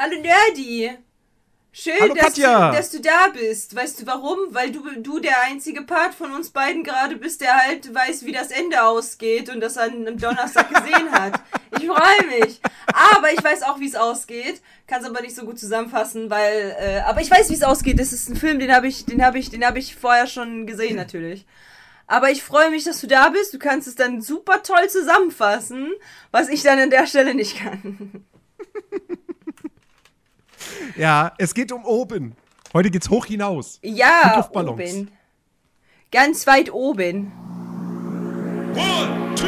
Hallo Nerdy. Schön, Hallo, dass. Du, dass du da bist. Weißt du warum? Weil du, du der einzige Part von uns beiden gerade bist, der halt weiß, wie das Ende ausgeht und das an einem Donnerstag gesehen hat. Ich freue mich. Aber ich weiß auch, wie es ausgeht. Kann es aber nicht so gut zusammenfassen, weil. Äh, aber ich weiß, wie es ausgeht. Das ist ein Film, den habe ich, den habe ich, den habe ich vorher schon gesehen natürlich. Aber ich freue mich, dass du da bist. Du kannst es dann super toll zusammenfassen, was ich dann an der Stelle nicht kann. Ja, es geht um oben. Heute geht's hoch hinaus. Ja, Luftballons. oben. Ganz weit oben. One, two,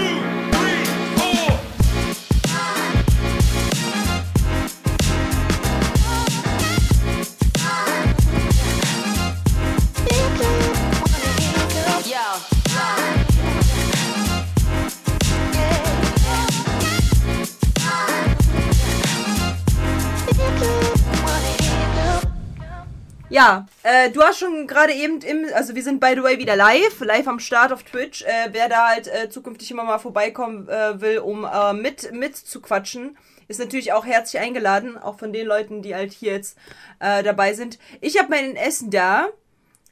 Ja, äh, du hast schon gerade eben im, also wir sind by the way wieder live, live am Start auf Twitch. Äh, wer da halt äh, zukünftig immer mal vorbeikommen äh, will, um äh, mit mit zu quatschen, ist natürlich auch herzlich eingeladen, auch von den Leuten, die halt hier jetzt äh, dabei sind. Ich habe mein Essen da.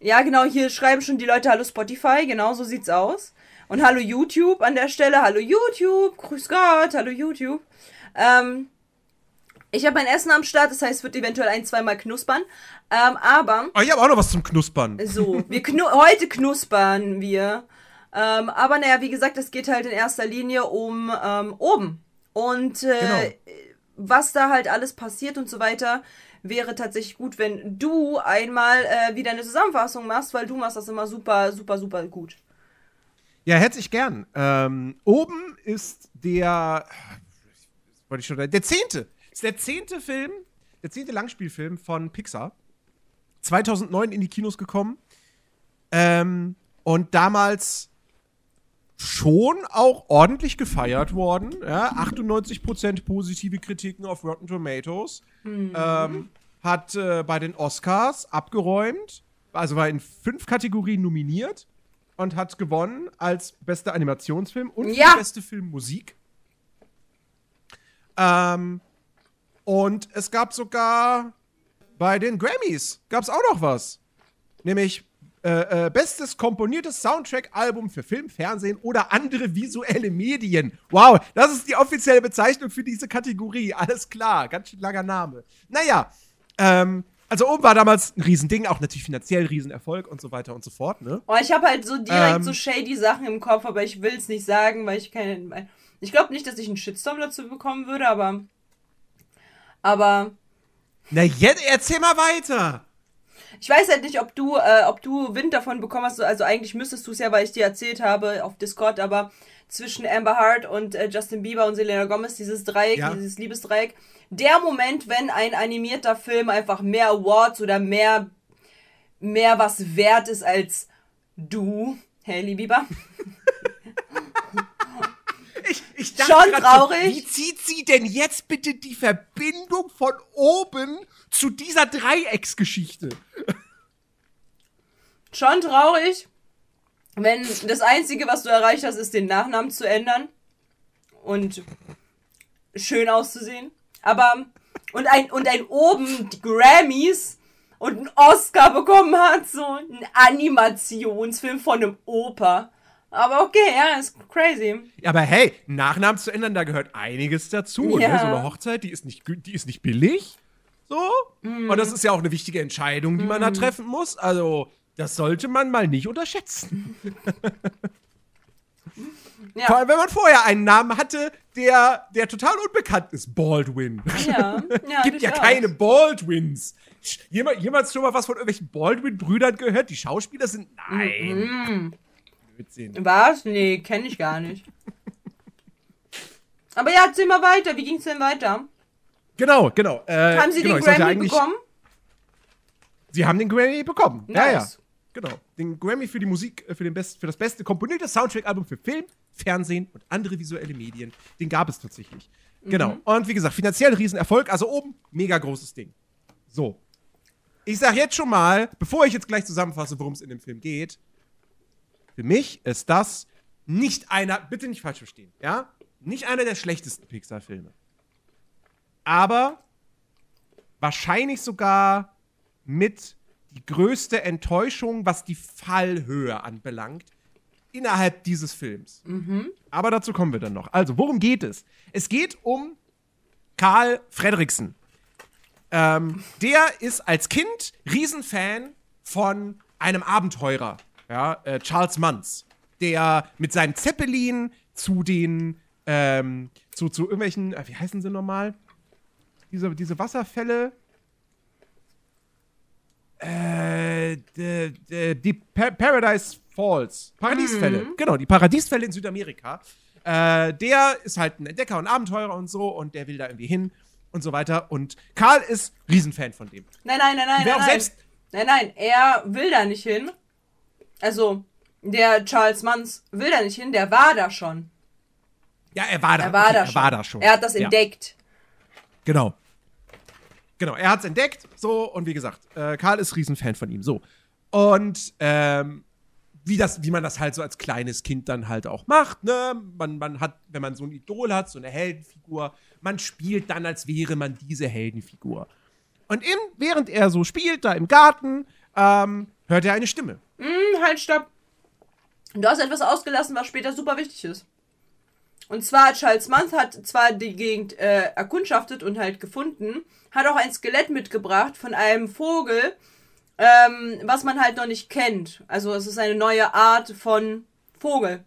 Ja, genau, hier schreiben schon die Leute Hallo Spotify, genau so sieht's aus. Und Hallo YouTube an der Stelle, Hallo YouTube, grüß Gott, Hallo YouTube. Ähm, ich habe mein Essen am Start, das heißt, es wird eventuell ein, zweimal knuspern. Ähm, aber, Oh, ich habe auch noch was zum Knuspern. so, wir knu heute knuspern wir. Ähm, aber naja, wie gesagt, es geht halt in erster Linie um ähm, oben. Und äh, Genau. was da halt alles passiert und so weiter, wäre tatsächlich gut, wenn du einmal äh, wieder eine Zusammenfassung machst, weil du machst das immer super, super, super gut. Ja, herzlich gern. Ähm, oben ist der, wollte ich schon, der zehnte. Ist der zehnte Film, der zehnte Langspielfilm von Pixar. 2009 in die Kinos gekommen. Ähm, und damals schon auch ordentlich gefeiert worden. Ja, 98% positive Kritiken auf Rotten Tomatoes. Ähm, hat äh, bei den Oscars abgeräumt. Also war in fünf Kategorien nominiert und hat gewonnen als bester Animationsfilm und Ja. beste Filmmusik. Ähm, und es gab sogar bei den Grammys gab es auch noch was. Nämlich äh, äh, bestes komponiertes Soundtrack-Album für Film, Fernsehen oder andere visuelle Medien. Wow, das ist die offizielle Bezeichnung für diese Kategorie. Alles klar, ganz schön langer Name. Naja, ähm, also oben war damals ein Riesending, auch natürlich finanziell Riesenerfolg und so weiter und so fort, ne? Oh, ich habe halt so direkt Ähm. so shady Sachen im Kopf, aber ich will es nicht sagen, weil ich keine. Ich glaube nicht, dass ich einen Shitstorm dazu bekommen würde, aber. Aber. Na, jetzt erzähl mal weiter. Ich weiß halt nicht, ob du, äh, ob du Wind davon bekommen hast. Also eigentlich müsstest du es ja, weil ich dir erzählt habe auf Discord, aber zwischen Amber Hart und äh, Justin Bieber und Selena Gomez, dieses Dreieck, Ja. dieses Liebesdreieck. Der Moment, wenn ein animierter Film einfach mehr Awards oder mehr, mehr was wert ist als du, Hailey Bieber. Ich, ich Schon traurig. So, wie zieht sie denn jetzt bitte die Verbindung von oben zu dieser Dreiecksgeschichte? Schon traurig, wenn das Einzige, was du erreicht hast, ist, den Nachnamen zu ändern und schön auszusehen. Aber, und ein, und ein oben die Grammys und einen Oscar bekommen hat, so ein Animationsfilm von einem Opa. Aber okay, ja, ist crazy. Aber hey, Nachnamen zu ändern, da gehört einiges dazu. Ja. Ne? So eine Hochzeit, die ist nicht, die ist nicht billig. So. Mhm. Und das ist ja auch eine wichtige Entscheidung, die man da treffen muss. Also, das sollte man mal nicht unterschätzen. Ja. Vor allem, wenn man vorher einen Namen hatte, der, der total unbekannt ist. Baldwin. Ja, ja gibt ja keine Baldwins. Jemand, jemand schon mal was von irgendwelchen Baldwin-Brüdern gehört? Die Schauspieler sind. Nein. Blödsinn. Was? Nee, kenne ich gar nicht. Aber ja, erzähl mal weiter. Wie ging's denn weiter? Genau, genau. Äh, Haben sie genau, den Grammy bekommen? Sie haben den Grammy bekommen. Ja, ja. Nice. Genau. Den Grammy für die Musik, äh, für, den best, für das beste komponierte Soundtrack-Album für Film, Fernsehen und andere visuelle Medien. Den gab es tatsächlich. Genau. Mhm. Und wie gesagt, finanziell Riesenerfolg. Also oben, mega großes Ding. So. Ich sag jetzt schon mal, bevor ich jetzt gleich zusammenfasse, worum es in dem Film geht, für mich ist das nicht einer, bitte nicht falsch verstehen, ja? Nicht einer der schlechtesten Pixar-Filme. Aber wahrscheinlich sogar mit die größte Enttäuschung, was die Fallhöhe anbelangt, innerhalb dieses Films. Aber dazu kommen wir dann noch. Also, worum geht es? Es geht um Karl Fredriksen. Ähm, der ist als Kind Riesenfan von einem Abenteurer, ja, äh, Charles Manns, der mit seinem Zeppelin zu den, ähm, zu, zu irgendwelchen, äh, wie heißen sie nochmal? Diese, diese Wasserfälle. Äh, d- d- die Pa- Paradise Falls. Paradiesfälle. Genau, die Paradiesfälle in Südamerika. Äh, der ist halt ein Entdecker und Abenteurer und so und der will da irgendwie hin und so weiter. Und Karl ist Riesenfan von dem. Nein, nein, nein, nein, Wer auch Nein. selbst- nein, nein, er will da nicht hin. Also, der Charles Manns will da nicht hin, der war da schon. Ja, er war da. Er war okay, da er schon. war da schon. Er hat das Ja. entdeckt. Genau. Genau, er hat es entdeckt, so, und wie gesagt, äh, Karl ist Riesenfan von ihm, so. Und, ähm, wie, das, wie man das halt so als kleines Kind dann halt auch macht, ne? Man, man hat, wenn man so ein Idol hat, so eine Heldenfigur, man spielt dann, als wäre man diese Heldenfigur. Und in, während er so spielt, da im Garten, ähm, hört er eine Stimme. Halt, stopp. Du hast etwas ausgelassen, was später super wichtig ist. Und zwar, Charles Manns hat zwar die Gegend äh, erkundschaftet und halt gefunden, hat auch ein Skelett mitgebracht von einem Vogel, ähm, was man halt noch nicht kennt. Also es ist eine neue Art von Vogel.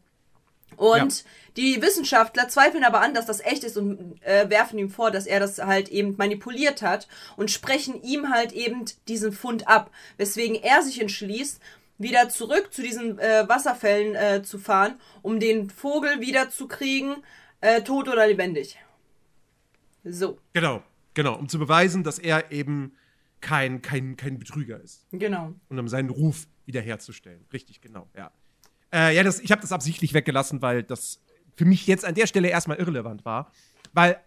Und Ja. die Wissenschaftler zweifeln aber an, dass das echt ist und äh, werfen ihm vor, dass er das halt eben manipuliert hat und sprechen ihm halt eben diesen Fund ab, weswegen er sich entschließt, wieder zurück zu diesen äh, Wasserfällen äh, zu fahren, um den Vogel wieder zu kriegen, äh, tot oder lebendig. So, Genau, genau, um zu beweisen, dass er eben kein, kein, kein Betrüger ist. genau. und um seinen Ruf wiederherzustellen. Richtig, genau, ja. Äh, ja, das, ich habe das absichtlich weggelassen, weil das für mich jetzt an der Stelle erstmal irrelevant war. Weil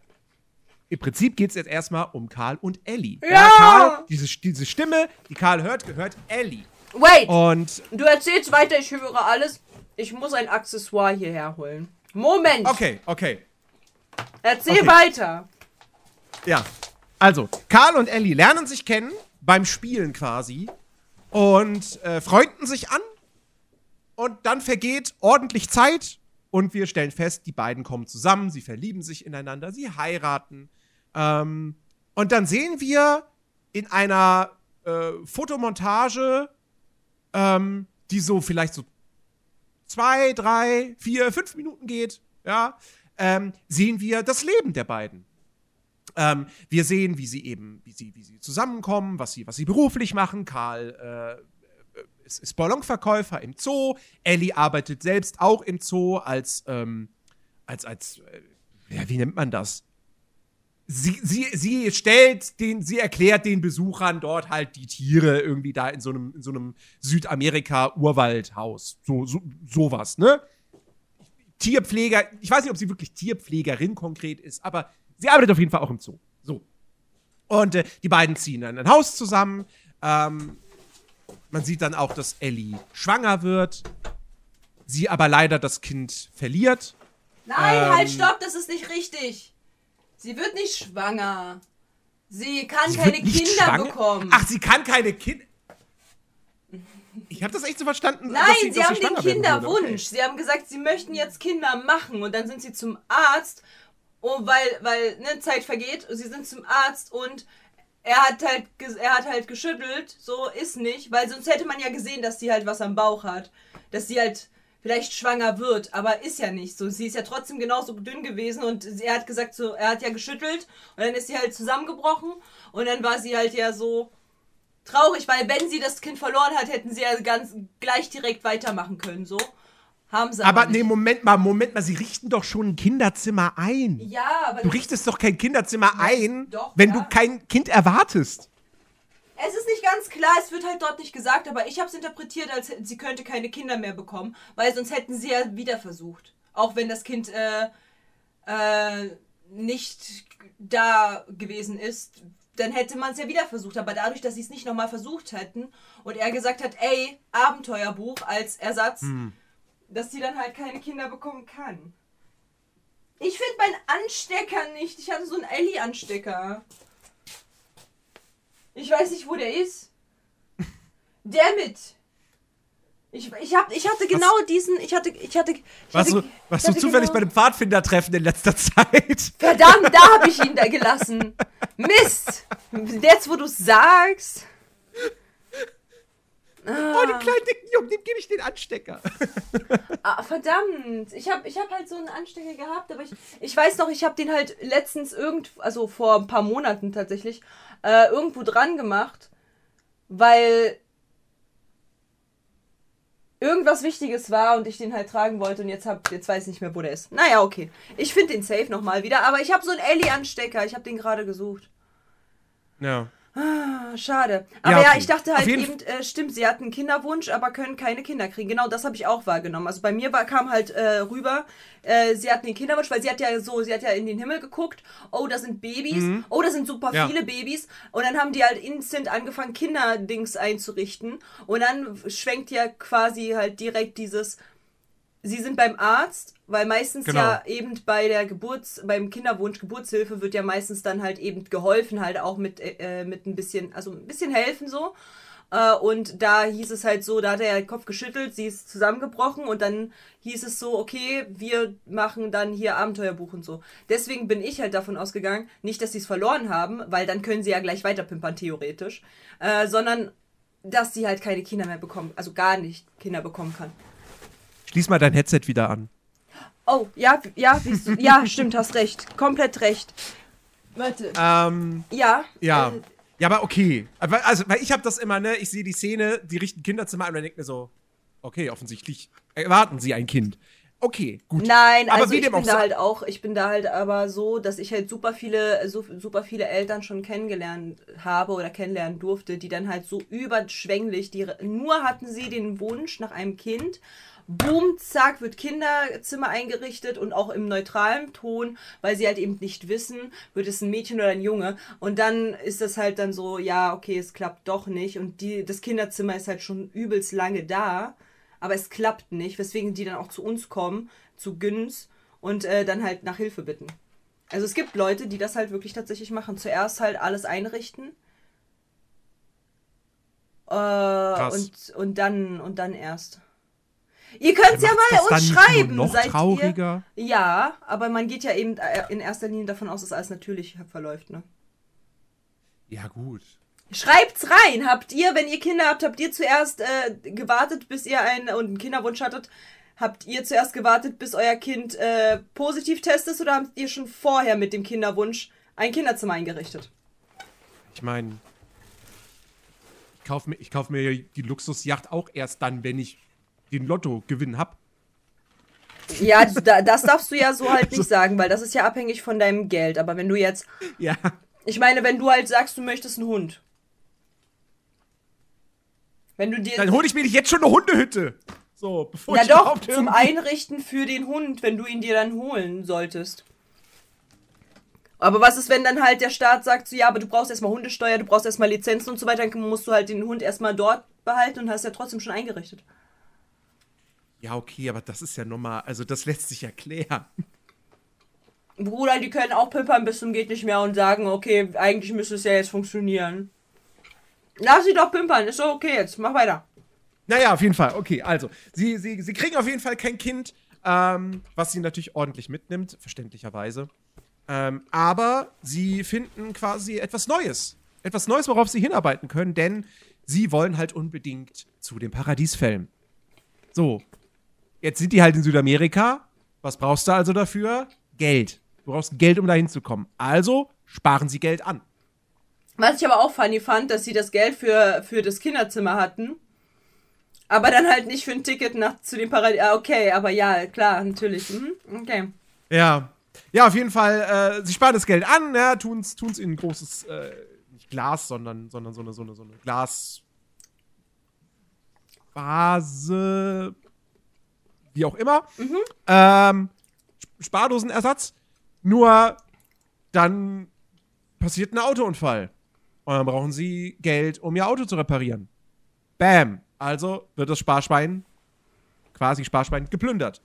im Prinzip geht es jetzt erstmal um Karl und Ellie. Ja! Karl, diese, diese Stimme, die Karl hört, gehört Ellie. Wait, Und du erzählst weiter, ich höre alles. Ich muss ein Accessoire hierher holen. Moment, okay, okay. erzähl okay. weiter. Ja. Also, Karl und Ellie lernen sich kennen, beim Spielen quasi, und äh, freunden sich an. Und dann vergeht ordentlich Zeit und wir stellen fest, die beiden kommen zusammen, sie verlieben sich ineinander, sie heiraten. Ähm, und dann sehen wir in einer äh, Fotomontage, ähm, die so vielleicht so zwei, drei, vier, fünf Minuten geht, ja, ähm, sehen wir das Leben der beiden. Ähm, wir sehen, wie sie eben, wie sie, wie sie zusammenkommen, was sie, was sie beruflich machen. Karl äh, ist, ist Ballonverkäufer im Zoo. Ellie arbeitet selbst auch im Zoo als, ähm, als, als, äh, ja, wie nennt man das? Sie, sie, sie stellt den, sie erklärt den Besuchern dort halt die Tiere irgendwie da in so einem, in so einem Südamerika-Urwaldhaus. So, so, sowas, ne? Tierpfleger, ich weiß nicht, ob sie wirklich Tierpflegerin konkret ist, aber sie arbeitet auf jeden Fall auch im Zoo. So. Und äh, die beiden ziehen dann ein Haus zusammen. Ähm, man sieht dann auch, dass Ellie schwanger wird. Sie aber leider das Kind verliert. Nein, Ähm. halt, stopp, das ist nicht richtig. Sie wird nicht schwanger. Sie kann Sie keine Kinder schwanger? bekommen. Ach, sie kann keine Kinder. Ich habe das echt so verstanden. Nein, sie, dass haben den. Kinderwunsch. Sie haben gesagt, sie möchten jetzt Kinder machen und dann sind sie zum Arzt, oh, weil weil ne, Zeit vergeht. Sie sind zum Arzt und er hat halt er hat halt geschüttelt, so ist nicht, weil sonst hätte man ja gesehen, dass sie halt was am Bauch hat, dass sie halt vielleicht schwanger wird, aber ist ja nicht so. Sie ist ja trotzdem genauso dünn gewesen und er hat gesagt so, er hat ja geschüttelt und dann ist sie halt zusammengebrochen und dann war sie halt ja so traurig, weil wenn sie das Kind verloren hat, hätten sie ja ganz gleich direkt weitermachen können, so. Haben sie Aber aber nee. Moment mal, Moment mal, sie richten doch schon ein Kinderzimmer ein. Ja, aber Du richtest doch kein Kinderzimmer ein, doch, wenn ja. du kein Kind erwartest. Es ist nicht ganz klar, es wird halt dort nicht gesagt, aber ich habe es interpretiert, als sie könnte keine Kinder mehr bekommen, weil sonst hätten sie ja wieder versucht. Auch wenn das Kind äh, äh, nicht da gewesen ist, dann hätte man es ja wieder versucht. Aber dadurch, dass sie es nicht nochmal versucht hätten und er gesagt hat, ey, Abenteuerbuch als Ersatz, dass sie dann halt keine Kinder bekommen kann. Ich finde meinen Anstecker nicht. Ich hatte so einen Ellie-Anstecker. Ich weiß nicht, wo der ist. Damit. Ich, ich, hab, ich hatte genau diesen. Ich hatte. Ich hatte. Ich Warst hatte, du, warst ich du hatte zufällig genau- bei dem Pfadfindertreffen in letzter Zeit? Verdammt, da habe ich ihn da gelassen. Mist. Jetzt, wo du sagst. Oh, den kleinen dicken Jungen, dem gebe ich den Anstecker. Ah, verdammt. Ich habe ich hab halt so einen Anstecker gehabt, aber ich, ich weiß noch, ich habe den halt letztens irgend, also vor ein paar Monaten tatsächlich, äh, irgendwo dran gemacht, weil irgendwas Wichtiges war und ich den halt tragen wollte und jetzt hab, jetzt weiß ich nicht mehr, wo der ist. Naja, okay. Ich finde den safe nochmal wieder, aber ich habe so einen Ellie-Anstecker. Ich habe den gerade gesucht. Ja. Ah, schade. Aber Ja, ja, okay. ich dachte halt eben, äh, stimmt, sie hatten einen Kinderwunsch, aber können keine Kinder kriegen. Genau, das habe ich auch wahrgenommen. Also bei mir war, kam halt äh, rüber, äh, sie hatten den Kinderwunsch, weil sie hat ja so, sie hat ja in den Himmel geguckt, oh, da sind Babys, oh, da sind super Mhm. Ja. viele Babys. Und dann haben die halt instant angefangen, Kinderdings einzurichten. Und dann schwenkt ja quasi halt direkt dieses, sie sind beim Arzt, weil meistens Genau. ja eben bei der Geburts, beim Kinderwunsch, Geburtshilfe wird ja meistens dann halt eben geholfen, halt auch mit, äh, mit ein bisschen, also ein bisschen helfen so. Äh, und da hieß es halt so, da hat er den Kopf geschüttelt, sie ist zusammengebrochen und dann hieß es so, okay, wir machen dann hier Abenteuerbuch und so. Deswegen bin ich halt davon ausgegangen, nicht, dass sie es verloren haben, weil dann können sie ja gleich weiterpimpern, theoretisch, äh, sondern dass sie halt keine Kinder mehr bekommen, also gar nicht Kinder bekommen kann. Schließ mal dein Headset wieder an. Oh, ja, ja, du, ja, stimmt, hast recht. Komplett recht. Warte. Ähm, Ja. ja. Äh, Ja, aber okay. Aber, also, weil ich habe das immer, ne, ich sehe die Szene, die richten Kinderzimmer an und dann denke mir so, okay, offensichtlich erwarten sie ein Kind. Okay, gut. Nein, Aber also ich bin da halt auch, ich bin da halt aber so, dass ich halt super viele, so, super viele Eltern schon kennengelernt habe oder kennenlernen durfte, die dann halt so überschwänglich, die nur hatten sie den Wunsch nach einem Kind. Boom, zack, wird Kinderzimmer eingerichtet und auch im neutralen Ton, weil sie halt eben nicht wissen, wird es ein Mädchen oder ein Junge. Und dann ist das halt dann so, ja, okay, es klappt doch nicht. Und die, das Kinderzimmer ist halt schon übelst lange da aber es klappt nicht, weswegen die dann auch zu uns kommen, zu Güns und äh, dann halt nach Hilfe bitten. Also es gibt Leute, die das halt wirklich tatsächlich machen. Zuerst halt alles einrichten. Äh, und, und dann und dann erst. Ihr könnt ja mal uns schreiben, noch seid trauriger? ihr? Ja, aber man geht ja eben äh, in erster Linie davon aus, dass alles natürlich verläuft, ne? Ja, gut. Schreibt's rein. Habt ihr, wenn ihr Kinder habt, habt ihr zuerst äh, gewartet, bis ihr einen und einen Kinderwunsch hattet? Habt ihr zuerst gewartet, bis euer Kind äh, positiv testet oder habt ihr schon vorher mit dem Kinderwunsch ein Kinderzimmer eingerichtet? Ich meine, ich kaufe mir, ich kauf mir die Luxusjacht auch erst dann, wenn ich den Lottogewinn hab. Ja, da, das darfst du ja so halt nicht sagen, weil das ist ja abhängig von deinem Geld. Aber wenn du jetzt, Ja. ich meine, wenn du halt sagst, du möchtest einen Hund. Wenn du dir. Dann hole ich mir nicht jetzt schon eine Hundehütte. So, bevor Ja ich doch, zum Einrichten für den Hund, wenn du ihn dir dann holen solltest. Aber was ist, wenn dann halt der Staat sagt, so ja, aber du brauchst erstmal Hundesteuer, du brauchst erstmal Lizenzen und so weiter, dann musst du halt den Hund erstmal dort behalten und hast ja trotzdem schon eingerichtet. Ja, okay, aber das ist ja normal. Also, das lässt sich erklären. Bruder, die können auch pimpern bis zum geht nicht mehr und sagen, okay, eigentlich müsste es ja jetzt funktionieren. Lass sie doch pimpern, ist doch okay jetzt, mach weiter. Naja, auf jeden Fall. Okay, also, sie, sie, sie kriegen auf jeden Fall kein Kind, ähm, was sie natürlich ordentlich mitnimmt, verständlicherweise. Ähm, aber sie finden quasi etwas Neues. Etwas Neues, worauf sie hinarbeiten können, denn sie wollen halt unbedingt zu den Paradiesfällen. So. Jetzt sind die halt in Südamerika. Was brauchst du also dafür? Geld. Du brauchst Geld, um da hinzukommen. Also sparen sie Geld an. Was ich aber auch funny fand, dass sie das Geld für, für das Kinderzimmer hatten. Aber dann halt nicht für ein Ticket nach zu den Paradies. Ah, okay, aber ja, klar, natürlich. Mhm, okay. Ja. Ja, auf jeden Fall, äh, sie sparen das Geld an, ja, tun's, tun's in ein großes, äh, nicht Glas, sondern, sondern so eine, so eine, so eine Glasvase, wie auch immer. Ähm, Spardosenersatz. Nur dann passiert ein Autounfall. Und dann brauchen sie Geld, um ihr Auto zu reparieren. Bam. Also wird das Sparschwein, quasi Sparschwein, geplündert.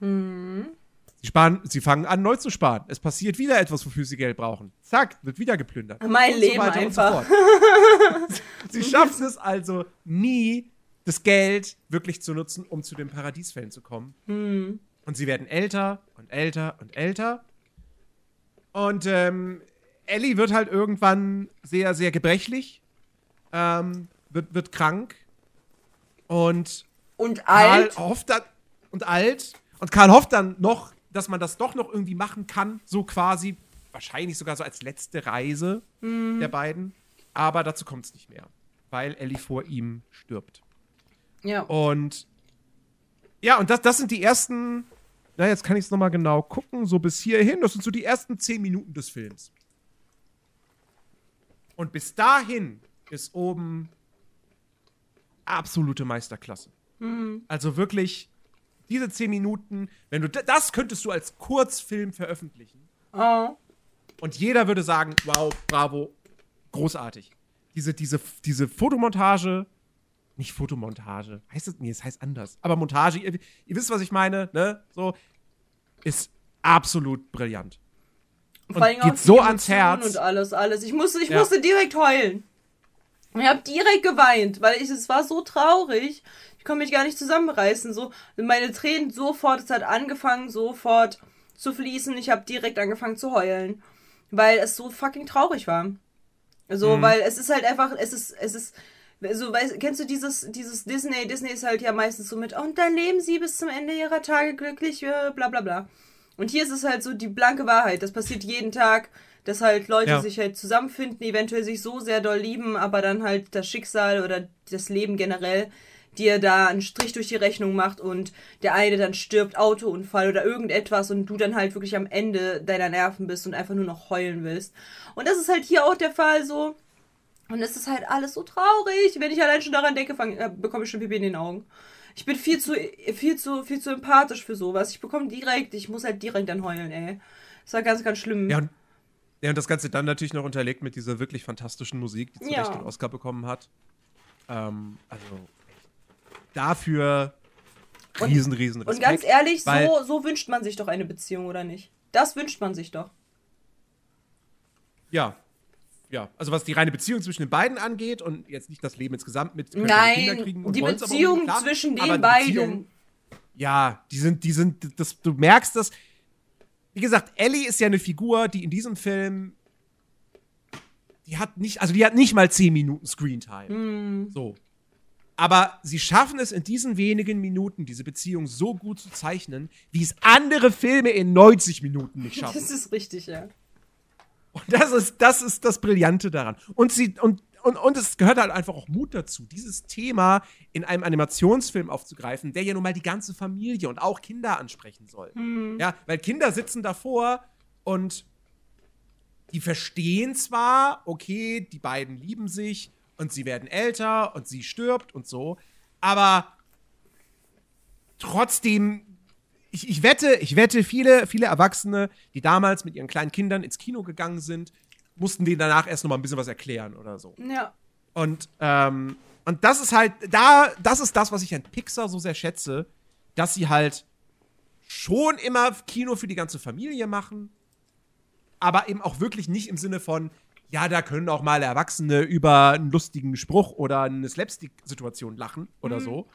Sie, sparen, sie fangen an, neu zu sparen. Es passiert wieder etwas, wofür sie Geld brauchen. Zack, wird wieder geplündert. Mein Und Leben weiter einfach. Und so sie schaffen es also nie, das Geld wirklich zu nutzen, um zu den Paradiesfällen zu kommen. Hm. Und sie werden älter und älter und älter. Und ähm, Ellie wird halt irgendwann sehr, sehr gebrechlich, ähm, wird, wird krank und Und Karl alt. hofft dann und alt und Karl hofft dann noch, dass man das doch noch irgendwie machen kann, so quasi wahrscheinlich sogar so als letzte Reise der beiden, aber dazu kommt es nicht mehr, weil Ellie vor ihm stirbt. Ja. Und ja, und das, das sind die ersten, na, jetzt kann ich es nochmal genau gucken, so bis hierhin, das sind so die ersten zehn Minuten des Films. Und bis dahin ist oben absolute Meisterklasse. Also wirklich, diese zehn Minuten, wenn du das könntest du als Kurzfilm veröffentlichen. Oh. Und jeder würde sagen, wow, bravo, großartig. Diese, diese, diese Fotomontage, nicht Fotomontage, heißt es, nee, es heißt anders, aber Montage, ihr, ihr wisst, was ich meine, ne, so, ist absolut brillant. Vor allem geht auch so die ans Emotionen Herz. Und alles, alles. Ich musste, ich Ja. musste direkt heulen. Ich habe direkt geweint, weil ich, es war so traurig. Ich konnte mich gar nicht zusammenreißen. So, meine Tränen sofort, es hat angefangen, sofort zu fließen. Ich habe direkt angefangen zu heulen. Weil es so fucking traurig war. So, Mhm. weil es ist halt einfach, es ist, es ist, so, weißt, kennst du dieses, dieses Disney? Disney ist halt ja meistens so mit, und dann leben sie bis zum Ende ihrer Tage glücklich, äh, bla bla bla. Und hier ist es halt so die blanke Wahrheit. Das passiert jeden Tag, dass halt Leute Ja. sich halt zusammenfinden, eventuell sich so sehr doll lieben, aber dann halt das Schicksal oder das Leben generell dir da einen Strich durch die Rechnung macht und der eine dann stirbt, Autounfall oder irgendetwas und du dann halt wirklich am Ende deiner Nerven bist und einfach nur noch heulen willst. Und das ist halt hier auch der Fall so. Und es ist halt alles so traurig. Wenn ich allein schon daran denke, fang, äh, bekomme ich schon Pipi in den Augen. Ich bin viel zu, viel zu, viel zu empathisch für sowas. Ich bekomme direkt, ich muss halt direkt dann heulen, ey. Das war ganz, ganz schlimm. Ja, und, ja, und das Ganze dann natürlich noch unterlegt mit dieser wirklich fantastischen Musik, die zu Ja. Recht den Oscar bekommen hat. Ähm, also, dafür riesen, riesen Respekt. Und ganz ehrlich, so, so wünscht man sich doch eine Beziehung, oder nicht? Das wünscht man sich doch. Ja. Ja, also was die reine Beziehung zwischen den beiden angeht und jetzt nicht das Leben insgesamt mit Nein, kriegen und die Beziehung klar, zwischen den beiden. Ja, die sind, die sind, das, du merkst das. Wie gesagt, Ellie ist ja eine Figur, die in diesem Film, die hat nicht, also die hat nicht mal 10 Minuten Screentime. Hm. So. Aber sie schaffen es in diesen wenigen Minuten, diese Beziehung so gut zu zeichnen, wie es andere Filme in 90 Minuten nicht schaffen. Das ist richtig, ja. Und das ist, das ist das Brillante daran. Und sie, und, und, und es gehört halt einfach auch Mut dazu, dieses Thema in einem Animationsfilm aufzugreifen, der ja nun mal die ganze Familie und auch Kinder ansprechen soll. Ja, weil Kinder sitzen davor und die verstehen zwar, okay, die beiden lieben sich und sie werden älter und sie stirbt und so, aber trotzdem, ich, ich wette, ich wette, viele, viele Erwachsene, die damals mit ihren kleinen Kindern ins Kino gegangen sind, mussten denen danach erst noch mal ein bisschen was erklären oder so. Ja. Und, ähm, und das ist halt, da, das ist das, was ich an Pixar so sehr schätze, dass sie halt schon immer Kino für die ganze Familie machen, aber eben auch wirklich nicht im Sinne von, ja, da können auch mal Erwachsene über einen lustigen Spruch oder eine Slapstick-Situation lachen oder so,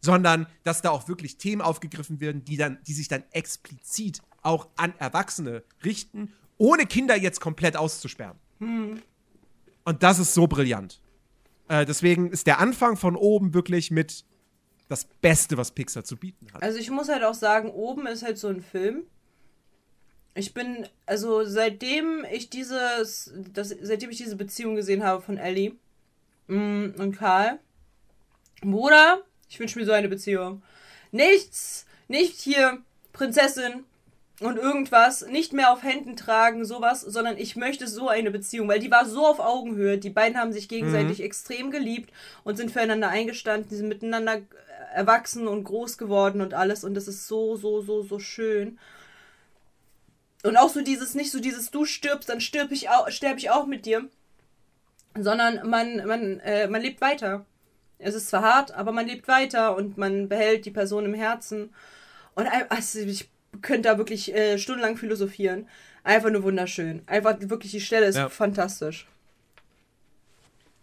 sondern dass da auch wirklich Themen aufgegriffen werden, die dann, die sich dann explizit auch an Erwachsene richten, ohne Kinder jetzt komplett auszusperren. Und das ist so brillant. Äh, deswegen ist der Anfang von oben wirklich mit das Beste, was Pixar zu bieten hat. Also ich muss halt auch sagen, oben ist halt so ein Film. Ich bin, also seitdem ich dieses, das, seitdem ich diese Beziehung gesehen habe von Ellie mm, und Karl, Bruder, ich wünsche mir so eine Beziehung. Nichts, nicht hier Prinzessin und irgendwas, nicht mehr auf Händen tragen, sowas, sondern ich möchte so eine Beziehung, weil die war so auf Augenhöhe. Die beiden haben sich gegenseitig extrem geliebt und sind füreinander eingestanden, die sind miteinander äh, erwachsen und groß geworden und alles und das ist so, so, so, so schön. Und auch so dieses, nicht so dieses, du stirbst, dann stirb ich auch, sterbe ich auch mit dir. Sondern man, man, äh, man lebt weiter. Es ist zwar hart, aber man lebt weiter und man behält die Person im Herzen. Und also ich, könnte da wirklich äh, stundenlang philosophieren. Einfach nur wunderschön. Einfach wirklich, die Stelle ist Ja. fantastisch.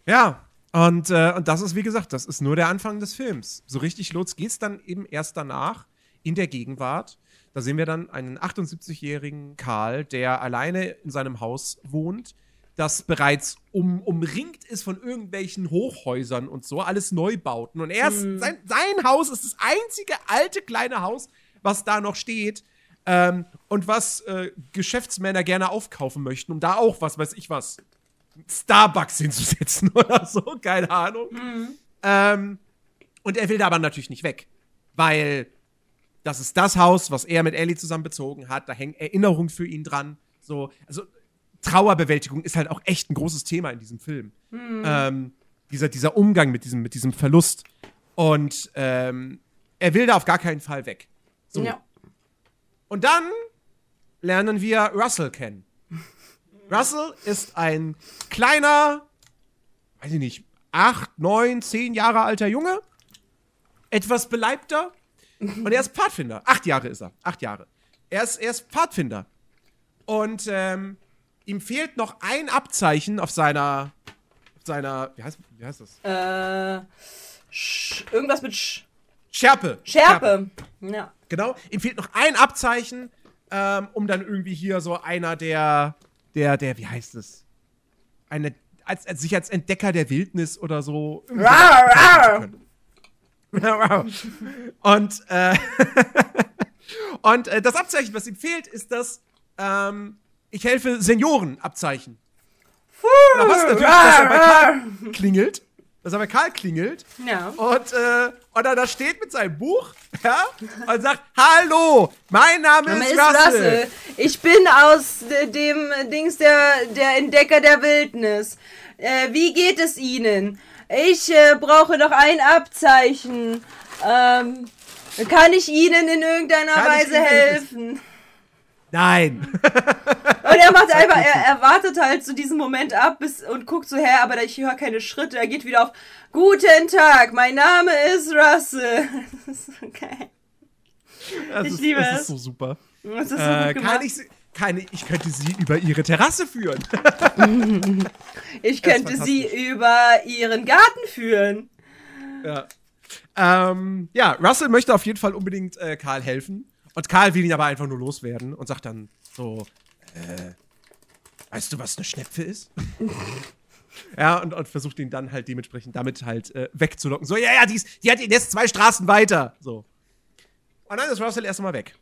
Ja, und, äh, und das ist, wie gesagt, das ist nur der Anfang des Films. So richtig los geht's dann eben erst danach, in der Gegenwart. Da sehen wir dann einen 78-jährigen Karl, der alleine in seinem Haus wohnt, das bereits um, umringt ist von irgendwelchen Hochhäusern und so, alles Neubauten. Und er ist, sein, sein Haus ist das einzige alte kleine Haus, was da noch steht. Ähm, und was äh, Geschäftsmänner gerne aufkaufen möchten, um da auch, was weiß ich was, Starbucks hinzusetzen oder so, keine Ahnung. Ähm, und er will da aber natürlich nicht weg, weil das ist das Haus, was er mit Ellie zusammen bezogen hat. Da hängen Erinnerungen für ihn dran. So, also Trauerbewältigung ist halt auch echt ein großes Thema in diesem Film. Ähm, dieser, dieser Umgang mit diesem, mit diesem Verlust. Und ähm, er will da auf gar keinen Fall weg. So. Ja. Und dann lernen wir Russell kennen. Russell ist ein kleiner, weiß ich nicht, acht, neun, zehn Jahre alter Junge. Etwas beleibter. Und er ist Pfadfinder. Acht Jahre ist er. Acht Jahre. Er ist, er ist Pfadfinder. Und ähm, ihm fehlt noch ein Abzeichen auf seiner, auf seiner, wie heißt, wie heißt das? Äh, Sch irgendwas mit Sch Schärpe. Schärpe. Ja. Genau. Ihm fehlt noch ein Abzeichen, ähm, um dann irgendwie hier so einer der, der, der, wie heißt es? Eine, als, als sich als Entdecker der Wildnis oder so. Rar, rar. und äh, und äh, das Abzeichen, was ihm fehlt, ist das ähm, ich helfe Senioren Abzeichen. Oder was natürlich, dass er bei Karl klingelt, dass er bei Karl klingelt Ja. und, äh, und er da steht mit seinem Buch ja, und sagt, hallo, mein Name, Name ist, ist Russell. Russell. Ich bin aus äh, dem Dings der, der Entdecker der Wildnis. Äh, wie geht es Ihnen? Ich äh, brauche noch ein Abzeichen. Ähm, kann ich Ihnen in irgendeiner Kann Weise helfen? Nein. Und er macht einfach, er, er wartet halt so diesen Moment ab bis, und guckt so her, aber ich höre keine Schritte. Er geht wieder auf Guten Tag, mein Name ist Russell. Das ist so geil. Das Ich ist, liebe das es. ist so super. Das ist so Äh, gut kann gemacht. kann ich, ich könnte sie über ihre Terrasse führen. Ich Das könnte sie über ihren Garten führen. ja. Ähm, ja, Russell möchte auf jeden Fall unbedingt äh, Karl helfen. Und Karl will ihn aber einfach nur loswerden und sagt dann so, äh, weißt du, was eine Schnepfe ist? ja, und, und versucht ihn dann halt dementsprechend damit halt äh, wegzulocken. So, ja, ja, die, ist, die hat ihn jetzt zwei Straßen weiter. So. Und dann ist Russell erstmal weg.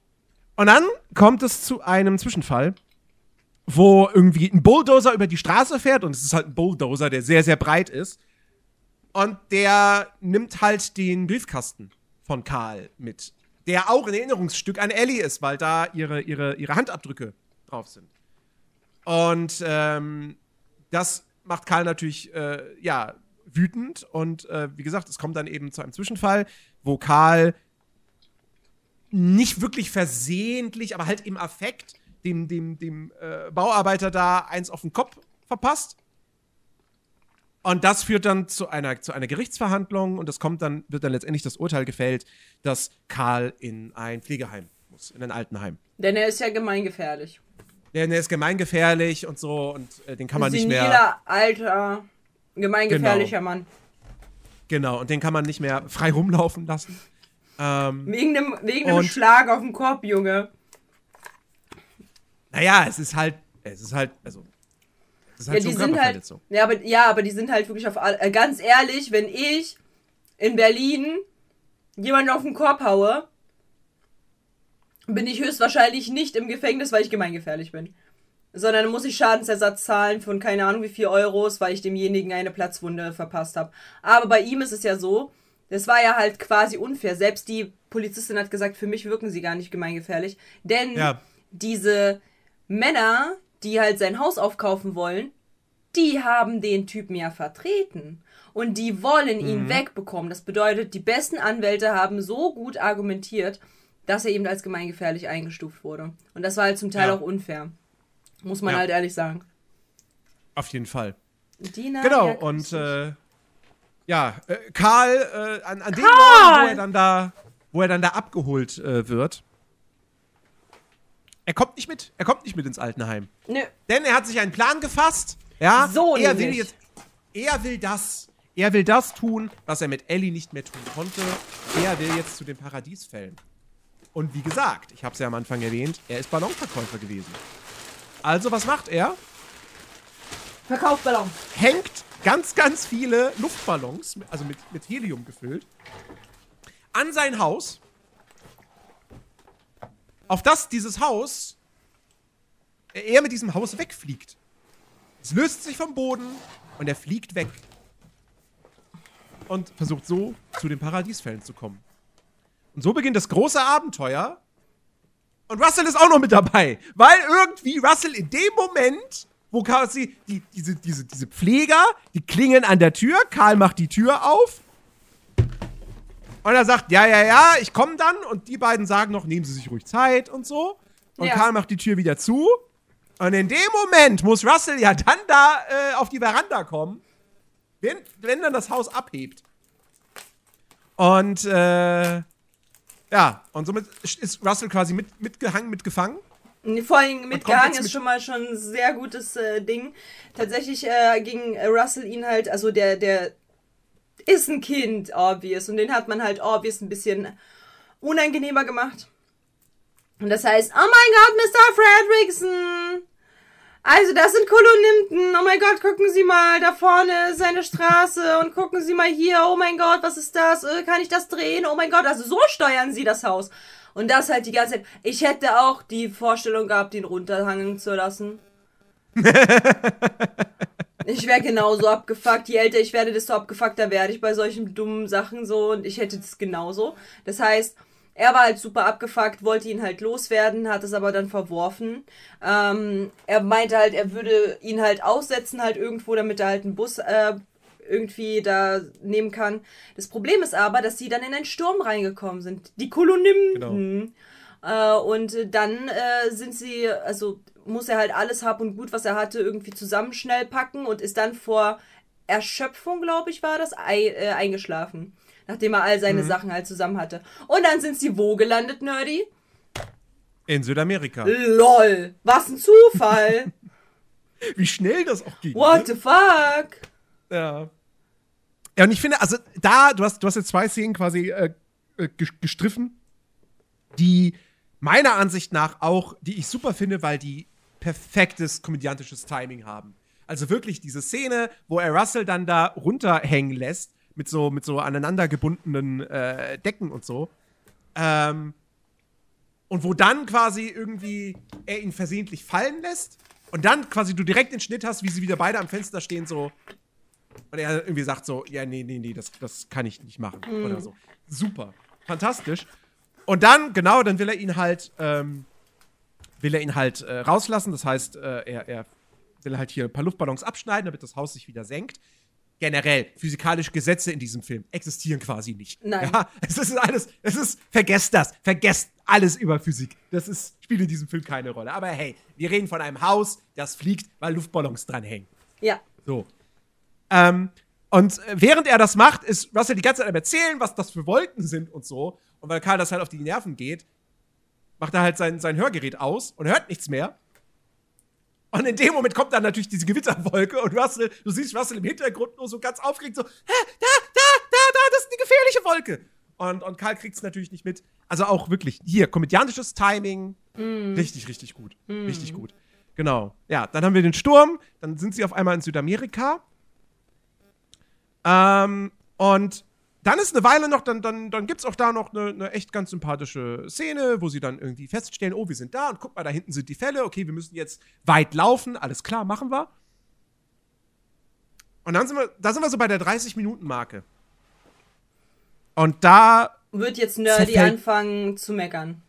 Und dann kommt es zu einem Zwischenfall, wo irgendwie ein Bulldozer über die Straße fährt und es ist halt ein Bulldozer, der sehr, sehr breit ist. Und der nimmt halt den Briefkasten von Karl mit, der auch ein Erinnerungsstück an Ellie ist, weil da ihre, ihre, ihre Handabdrücke drauf sind. Und ähm, das macht Karl natürlich, äh, ja, wütend. Und äh, wie gesagt, es kommt dann eben zu einem Zwischenfall, wo Karl nicht wirklich versehentlich, aber halt im Affekt dem, dem, dem äh, Bauarbeiter da eins auf den Kopf verpasst. Und das führt dann zu einer, zu einer Gerichtsverhandlung und es kommt dann, wird dann letztendlich das Urteil gefällt, dass Karl in ein Pflegeheim muss, in ein Altenheim. Denn er ist ja gemeingefährlich. Der, der ist gemeingefährlich und so und äh, den kann man nicht mehr. Seniler, alter, gemeingefährlicher Genau. Mann. Genau, und den kann man nicht mehr frei rumlaufen lassen. Ähm, Wegen dem, wegen Und- Schlag auf den Kopf, Junge. naja, es ist halt, es ist halt, also, es ist Ja, halt die schon sind halt, ja aber, ja, aber die sind halt wirklich auf äh, ganz ehrlich, wenn ich in Berlin jemanden auf den Korb haue, bin ich höchstwahrscheinlich nicht im Gefängnis, weil ich gemeingefährlich bin. Sondern muss ich Schadensersatz zahlen von keine Ahnung wie viel Euros, weil ich demjenigen eine Platzwunde verpasst habe. Aber bei ihm ist es ja so, das war ja halt quasi unfair. Selbst die Polizistin hat gesagt, für mich wirken sie gar nicht gemeingefährlich. Denn Ja. diese Männer, die halt sein Haus aufkaufen wollen, die haben den Typen ja vertreten. Und die wollen ihn wegbekommen. Das bedeutet, die besten Anwälte haben so gut argumentiert, dass er eben als gemeingefährlich eingestuft wurde. Und das war halt zum Teil Ja. auch unfair. Muss man Ja. halt ehrlich sagen. Auf jeden Fall. Die Nadia Genau, grüß und äh, ja, äh, Karl, äh, an, an dem Morgen, wo er dann da, wo er dann da abgeholt äh, wird, er kommt nicht mit. Er kommt nicht mit ins Altenheim. Nö. Denn er hat sich einen Plan gefasst. Ja, So er will jetzt. Er will das. Er will das tun, was er mit Ellie nicht mehr tun konnte. Er will jetzt zu den Paradiesfällen. Und wie gesagt, ich habe es ja am Anfang erwähnt, er ist Ballonverkäufer gewesen. Also, was macht er? Verkaufballon. Hängt ganz, ganz viele Luftballons, also mit, mit Helium gefüllt, an sein Haus. Auf das dieses Haus, er mit diesem Haus wegfliegt. Es löst sich vom Boden und er fliegt weg. Und versucht so zu den Paradiesfällen zu kommen. Und so beginnt das große Abenteuer. Und Russell ist auch noch mit dabei. Weil irgendwie Russell in dem Moment, wo quasi die, diese, diese, diese Pfleger, die klingeln an der Tür, Karl macht die Tür auf. Und er sagt, ja, ja, ja, ich komme dann. Und die beiden sagen noch, nehmen Sie sich ruhig Zeit und so. Und Ja. Karl macht die Tür wieder zu. Und in dem Moment muss Russell ja dann da äh, auf die Veranda kommen, wenn, wenn dann das Haus abhebt. Und äh, ja, und somit ist Russell quasi mit, mitgehangen, mitgefangen. Vor allem mitgehangen ist schon mal schon ein sehr gutes äh, Ding. Tatsächlich äh, ging Russell ihn halt, also der, der ist ein Kind, obvious. Und den hat man halt obvious ein bisschen unangenehmer gemacht. Und das heißt, oh mein Gott, Mr. Fredrickson! Also, das sind Kolonimten. Oh mein Gott, gucken Sie mal, da vorne ist eine Straße und gucken Sie mal hier. Oh mein Gott, was ist das? Äh, kann ich das drehen? Oh mein Gott, also so steuern Sie das Haus. Und das halt die ganze Zeit. Ich hätte auch die Vorstellung gehabt, ihn runterhangen zu lassen. ich wäre genauso abgefuckt. Je älter ich werde, desto abgefuckter werde ich bei solchen dummen Sachen so. Und ich hätte das genauso. Das heißt, er war halt super abgefuckt, wollte ihn halt loswerden, hat es aber dann verworfen. Ähm, er meinte halt, er würde ihn halt aussetzen, halt irgendwo, damit er halt einen Bus äh, irgendwie da nehmen kann. Das Problem ist aber, dass sie dann in einen Sturm reingekommen sind. Die Kolonimten. Äh, und dann äh, sind sie, also muss er halt alles Hab und Gut, was er hatte, irgendwie zusammen schnell packen und ist dann vor Erschöpfung, glaube ich, war das, äh, eingeschlafen. Nachdem er all seine Sachen halt zusammen hatte. Und dann sind sie wo gelandet, Nerdy? In Südamerika. LOL. Was ein Zufall. Wie schnell das auch ging. What ne? the fuck? Ja. Ja, und ich finde, also da, du hast, du hast jetzt zwei Szenen quasi äh, äh, ges- gestriffen, die meiner Ansicht nach auch, die ich super finde, weil die perfektes komödiantisches Timing haben. Also wirklich diese Szene, wo er Russell dann da runterhängen lässt, mit so, mit so aneinander gebundenen äh, Decken und so. Ähm, und wo dann quasi irgendwie er ihn versehentlich fallen lässt und dann quasi du direkt den Schnitt hast, wie sie wieder beide am Fenster stehen, so. Und er irgendwie sagt so, ja, nee, nee, nee, das, das kann ich nicht machen. Oder so. Super. Fantastisch. Und dann, genau, dann will er ihn halt, ähm, will er ihn halt äh, rauslassen. Das heißt, äh, er, er will halt hier ein paar Luftballons abschneiden, damit das Haus sich wieder senkt. Generell, physikalische Gesetze in diesem Film existieren quasi nicht. Nein. Ja, es ist alles, es ist, vergesst das, vergesst alles über Physik. Das ist, spielt in diesem Film keine Rolle. Aber hey, wir reden von einem Haus, das fliegt, weil Luftballons dran hängen. Ja. So. Ähm, und äh, während er das macht, ist Russell die ganze Zeit am Erzählen, was das für Wolken sind und so. Und weil Karl das halt auf die Nerven geht, macht er halt sein, sein Hörgerät aus und hört nichts mehr. Und in dem Moment kommt dann natürlich diese Gewitterwolke und Russell, du siehst Russell im Hintergrund nur so ganz aufgeregt so, Hä, da, da, da, da, das ist eine gefährliche Wolke. Und, und Karl kriegt es natürlich nicht mit. Also auch wirklich hier, komödiantisches Timing, richtig, richtig gut. Richtig gut. Genau. Ja, dann haben wir den Sturm, dann sind sie auf einmal in Südamerika. Ähm, und dann ist eine Weile noch, dann, dann, dann gibt es auch da noch eine, eine echt ganz sympathische Szene, wo sie dann irgendwie feststellen, oh, wir sind da und guck mal, da hinten sind die Fälle, okay, wir müssen jetzt weit laufen, alles klar, machen wir. Und dann sind wir, da sind wir so bei der 30-Minuten-Marke. Und da, Wird jetzt Nerdy anfangen zu meckern.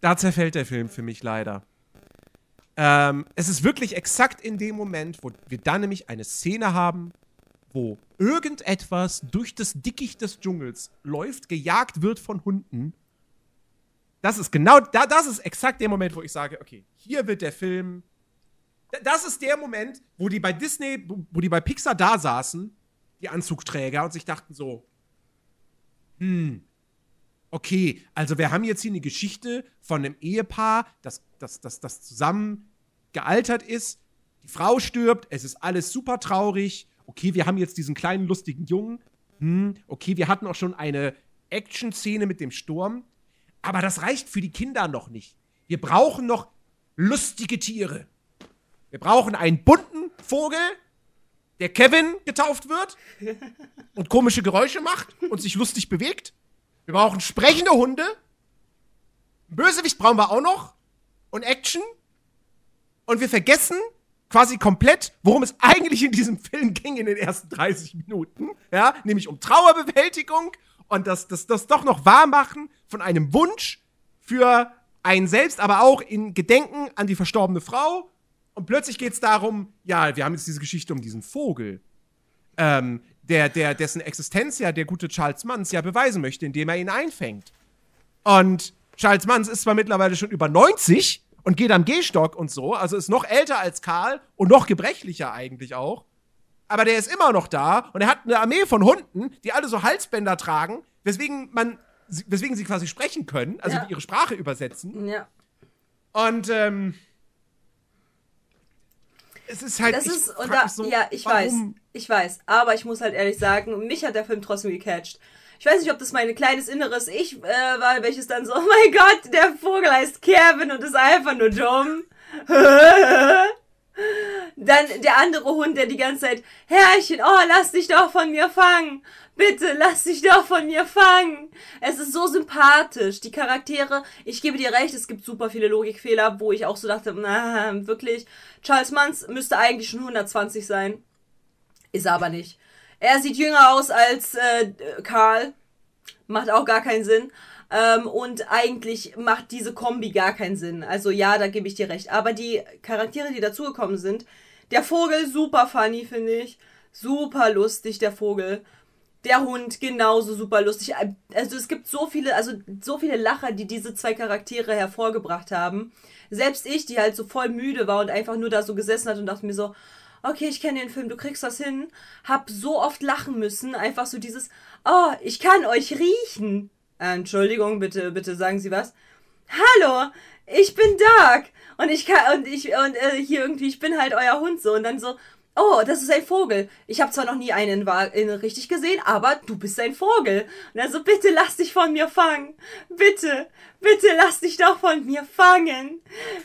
da zerfällt der Film für mich leider. Ähm, es ist wirklich exakt in dem Moment, wo wir dann nämlich eine Szene haben, wo irgendetwas durch das Dickicht des Dschungels läuft, gejagt wird von Hunden. Das ist genau, da, das ist exakt der Moment, wo ich sage, okay, hier wird der Film. Da- Das ist der Moment, wo die bei Disney, wo wo die bei Pixar da saßen, die Anzugträger, und sich dachten so, hm, okay, also wir haben jetzt hier eine Geschichte von einem Ehepaar, das, das, das, das zusammen gealtert ist. Die Frau stirbt, es ist alles super traurig. Okay, wir haben jetzt diesen kleinen lustigen Jungen. Hm, okay, wir hatten auch schon eine Action-Szene mit dem Sturm. Aber das reicht für die Kinder noch nicht. Wir brauchen noch lustige Tiere. Wir brauchen einen bunten Vogel, der Kevin getauft wird und komische Geräusche macht und sich lustig bewegt. Wir brauchen sprechende Hunde. Bösewicht brauchen wir auch noch. Und Action. Und wir vergessen quasi komplett, worum es eigentlich in diesem Film ging in den ersten 30 Minuten. Ja, nämlich um Trauerbewältigung und das, das, das doch noch wahrmachen von einem Wunsch für einen selbst, aber auch in Gedenken an die verstorbene Frau. Und plötzlich geht es darum, ja, wir haben jetzt diese Geschichte um diesen Vogel, ähm, der, der, dessen Existenz ja der gute Charles Manns ja beweisen möchte, indem er ihn einfängt. Und Charles Manns ist zwar mittlerweile schon über 90 und geht am Gehstock und so, also ist noch älter als Karl und noch gebrechlicher eigentlich auch. Aber der ist immer noch da und er hat eine Armee von Hunden, die alle so Halsbänder tragen, weswegen man, weswegen sie quasi sprechen können, also Ja. ihre Sprache übersetzen. Ja. Und ähm, es ist halt. Das ich ist, da, so, ja, ich warum? weiß, ich weiß, aber ich muss halt ehrlich sagen, mich hat der Film trotzdem gecatcht. Ich weiß nicht, ob das mein kleines inneres Ich äh, war, welches dann so, oh mein Gott, der Vogel heißt Kevin und ist einfach nur dumm. Dann der andere Hund, der die ganze Zeit, Herrchen, oh, lass dich doch von mir fangen. Bitte, lass dich doch von mir fangen. Es ist so sympathisch. Die Charaktere, ich gebe dir recht, es gibt super viele Logikfehler, wo ich auch so dachte, na, wirklich. Charles Manns müsste eigentlich schon 120 sein. Ist er aber nicht. Er sieht jünger aus als äh, Karl. Macht auch gar keinen Sinn. Ähm, und eigentlich macht diese Kombi gar keinen Sinn. Also ja, da gebe ich dir recht. Aber die Charaktere, die dazugekommen sind, der Vogel, super funny, finde ich. Super lustig, der Vogel. Der Hund, genauso super lustig. Also es gibt so viele, also so viele Lacher, die diese zwei Charaktere hervorgebracht haben. Selbst ich, die halt so voll müde war und einfach nur da so gesessen hat und dachte mir so, okay, ich kenne den Film, du kriegst das hin, hab so oft lachen müssen, einfach so dieses, oh, ich kann euch riechen. Äh, Entschuldigung, bitte, bitte sagen Sie was. Hallo, ich bin Doug und ich kann und ich und äh, hier irgendwie, ich bin halt euer Hund so und dann so, oh, das ist ein Vogel. Ich habe zwar noch nie einen in, richtig gesehen, aber du bist ein Vogel. Und dann so, bitte lass dich von mir fangen. Bitte, bitte lass dich doch von mir fangen.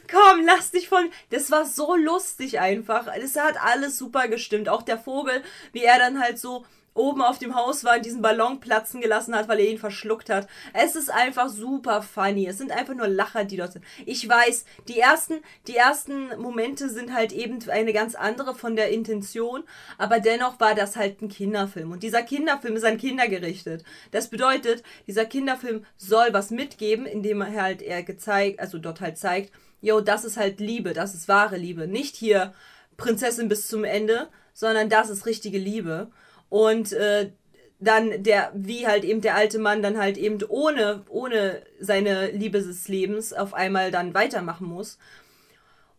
Komm, lass dich von. Das war so lustig einfach. Es hat alles super gestimmt. Auch der Vogel, wie er dann halt so oben auf dem Haus war und diesen Ballon platzen gelassen hat, weil er ihn verschluckt hat. Es ist einfach super funny. Es sind einfach nur Lacher, die dort sind. Ich weiß, die ersten, die ersten Momente sind halt eben eine ganz andere von der Intention, aber dennoch war das halt ein Kinderfilm. Und dieser Kinderfilm ist an Kinder gerichtet. Das bedeutet, dieser Kinderfilm soll was mitgeben, indem er halt er gezeigt, also dort halt zeigt, yo, das ist halt Liebe, das ist wahre Liebe. Nicht hier Prinzessin bis zum Ende, sondern das ist richtige Liebe. Und äh, dann der, wie halt eben der alte Mann dann halt eben ohne, ohne seine Liebe des Lebens auf einmal dann weitermachen muss.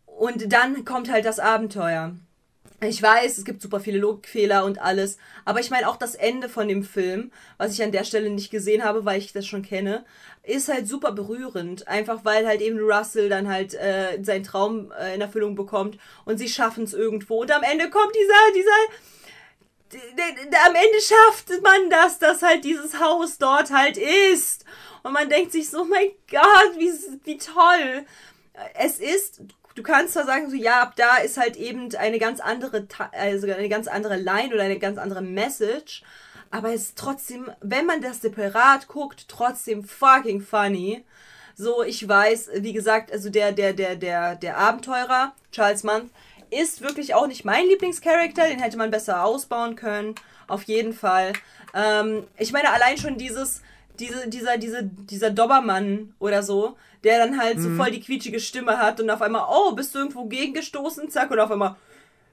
Und dann kommt halt das Abenteuer. Ich weiß, es gibt super viele Logikfehler und alles, aber ich meine auch das Ende von dem Film, was ich an der Stelle nicht gesehen habe, weil ich das schon kenne, ist halt super berührend. Einfach weil halt eben Russell dann halt äh, seinen Traum äh, in Erfüllung bekommt und sie schaffen es irgendwo. Und am Ende kommt dieser, dieser am Ende schafft man das, dass halt dieses Haus dort halt ist. Und man denkt sich so, mein Gott, wie, wie toll. Es ist, du kannst zwar sagen, so, ja, ab da ist halt eben eine ganz andere, also eine ganz andere Line oder eine ganz andere Message. Aber es ist trotzdem, wenn man das separat guckt, trotzdem fucking funny. So, ich weiß, wie gesagt, also der, der, der, der, der Abenteurer, Charles Mann, ist wirklich auch nicht mein Lieblingscharakter. Den hätte man besser ausbauen können. Auf jeden Fall. Ähm, ich meine, allein schon dieses, diese, dieser, diese, dieser Dobermann oder so, der dann halt so voll die quietschige Stimme hat und auf einmal, oh, bist du irgendwo gegengestoßen? Zack, und auf einmal,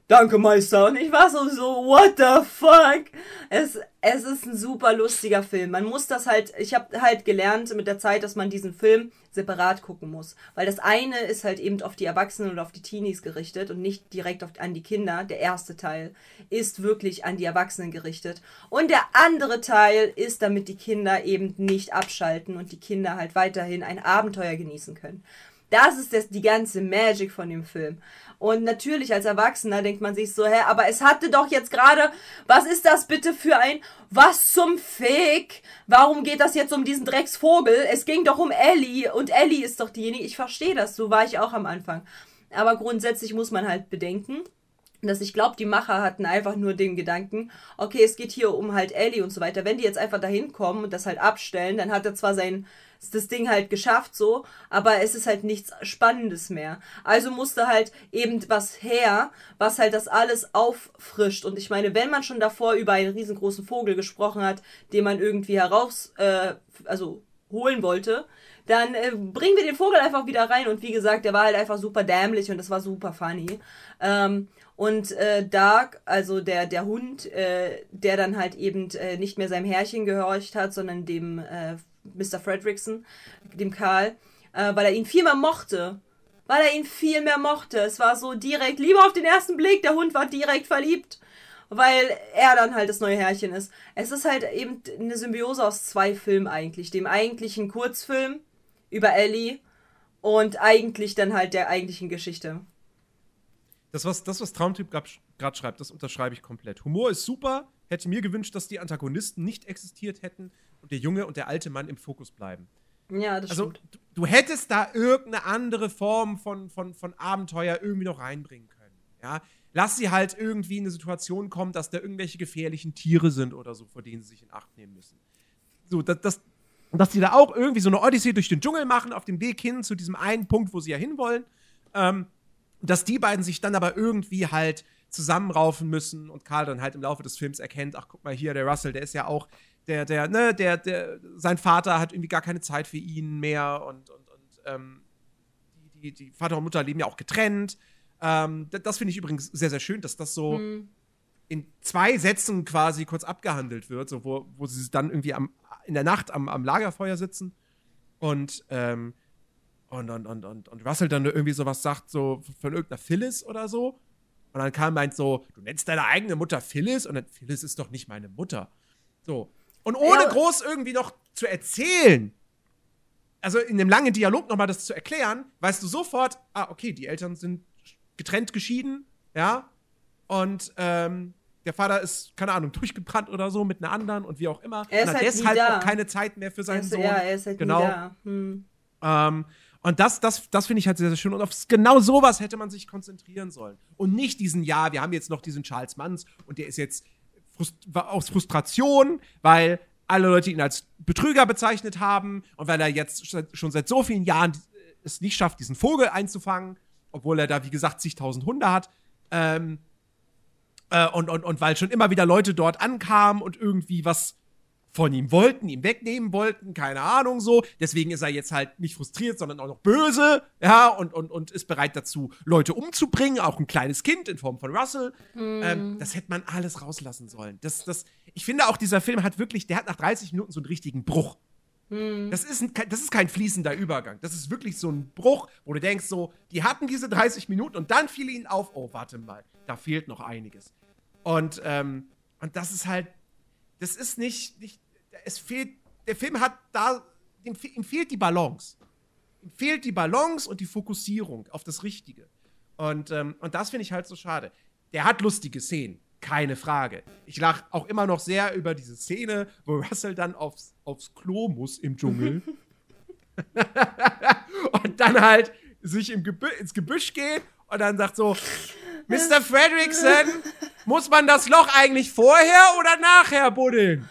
danke Meister. Und ich war so, so, what the fuck? Es, es ist ein super lustiger Film. Man muss das halt, ich habe halt gelernt mit der Zeit, dass man diesen Film separat gucken muss. Weil das eine ist halt eben auf die Erwachsenen oder auf die Teenies gerichtet und nicht direkt auf, an die Kinder. Der erste Teil ist wirklich an die Erwachsenen gerichtet. Und der andere Teil ist, damit die Kinder eben nicht abschalten und die Kinder halt weiterhin ein Abenteuer genießen können. Das ist das, die ganze Magic von dem Film. Und natürlich als Erwachsener denkt man sich so, hä, aber es hatte doch jetzt gerade, was ist das bitte für ein, was zum Fick? Warum geht das jetzt um diesen Drecksvogel? Es ging doch um Ellie und Ellie ist doch diejenige, ich verstehe das, so war ich auch am Anfang. Aber grundsätzlich muss man halt bedenken, dass ich glaube, die Macher hatten einfach nur den Gedanken, okay, es geht hier um halt Ellie und so weiter. Wenn die jetzt einfach dahin kommen und das halt abstellen, dann hat er zwar sein das Ding halt geschafft so, aber es ist halt nichts Spannendes mehr. Also musste halt eben was her, was halt das alles auffrischt. Und ich meine, wenn man schon davor über einen riesengroßen Vogel gesprochen hat, den man irgendwie heraus, äh, also holen wollte, dann äh, bringen wir den Vogel einfach wieder rein. Und wie gesagt, der war halt einfach super dämlich und das war super funny. Ähm, und äh, Dark, also der, der Hund, äh, der dann halt eben äh, nicht mehr seinem Herrchen gehorcht hat, sondern dem äh, Mr. Fredrickson, dem Karl, äh, weil er ihn viel mehr mochte. Weil er ihn viel mehr mochte. Es war so direkt, lieber auf den ersten Blick, der Hund war direkt verliebt. Weil er dann halt das neue Herrchen ist. Es ist halt eben eine Symbiose aus zwei Filmen eigentlich. Dem eigentlichen Kurzfilm über Ellie und eigentlich dann halt der eigentlichen Geschichte. Das, was, das, was Traumtyp gerade schreibt, das unterschreibe ich komplett. Humor ist super. Hätte mir gewünscht, dass die Antagonisten nicht existiert hätten und der junge und der alte Mann im Fokus bleiben. Ja, das Also, stimmt. du, du hättest da irgendeine andere Form von, von, von Abenteuer irgendwie noch reinbringen können. Ja? Lass sie halt irgendwie in eine Situation kommen, dass da irgendwelche gefährlichen Tiere sind oder so, vor denen sie sich in Acht nehmen müssen. So, das, das, dass sie da auch irgendwie so eine Odyssee durch den Dschungel machen, auf dem Weg hin zu diesem einen Punkt, wo sie ja hinwollen. Ähm, dass die beiden sich dann aber irgendwie halt zusammenraufen müssen und Karl dann halt im Laufe des Films erkennt, ach guck mal hier, der Russell, der ist ja auch, der, der, ne, der, der, sein Vater hat irgendwie gar keine Zeit für ihn mehr und, und, und ähm, die, die, Vater und Mutter leben ja auch getrennt. Ähm, das das finde ich übrigens sehr, sehr schön, dass das so Hm. in zwei Sätzen quasi kurz abgehandelt wird, so wo, wo sie dann irgendwie am, in der Nacht am, am Lagerfeuer sitzen und, ähm, und, und, und, und, und Russell dann irgendwie sowas sagt, so von irgendeiner Phyllis oder so. Und dann kam meint so, du nennst deine eigene Mutter Phyllis? Und dann, Phyllis ist doch nicht meine Mutter. So. Und ohne Ja. groß irgendwie noch zu erzählen, also in dem langen Dialog nochmal das zu erklären, weißt du sofort, ah, okay, die Eltern sind getrennt geschieden, ja, und ähm, der Vater ist, keine Ahnung, durchgebrannt oder so mit einer anderen und wie auch immer. Er ist halt deshalb auch keine Zeit mehr für seinen ist, Sohn. ja, er ist halt genau. da. Hm. Ähm, und das, das, das finde ich halt sehr, sehr schön. Und auf genau sowas hätte man sich konzentrieren sollen. Und nicht diesen, ja, wir haben jetzt noch diesen Charles Manns und der ist jetzt aus Frustration, weil alle Leute ihn als Betrüger bezeichnet haben und weil er jetzt schon- seit so vielen Jahren es nicht schafft, diesen Vogel einzufangen, obwohl er da, wie gesagt, zigtausend Hunde hat. Ähm, äh, und, und, und weil schon immer wieder Leute dort ankamen und irgendwie was von ihm wollten, ihm wegnehmen wollten, keine Ahnung so. Deswegen ist er jetzt halt nicht frustriert, sondern auch noch böse, ja, und, und, und ist bereit dazu, Leute umzubringen, auch ein kleines Kind in Form von Russell. Ähm, das hätte man alles rauslassen sollen. Das, das, ich finde auch, dieser Film hat wirklich, der hat nach 30 Minuten so einen richtigen Bruch. Das ist, ein, das ist kein fließender Übergang. Das ist wirklich so ein Bruch, wo du denkst, so, die hatten diese 30 Minuten und dann fiel ihnen auf, oh, warte mal, da fehlt noch einiges. Und, ähm, und das ist halt, das ist nicht, nicht, es fehlt, der Film hat da, ihm, ihm fehlt die Balance. Ihm fehlt die Balance und die Fokussierung auf das Richtige. Und, ähm, und das finde ich halt so schade. Der hat lustige Szenen, keine Frage. Ich lache auch immer noch sehr über diese Szene, wo Russell dann aufs, aufs Klo muss im Dschungel. und dann halt sich im Gebü ins Gebüsch geht und dann sagt so, Mr. Fredrickson, muss man das Loch eigentlich vorher oder nachher buddeln?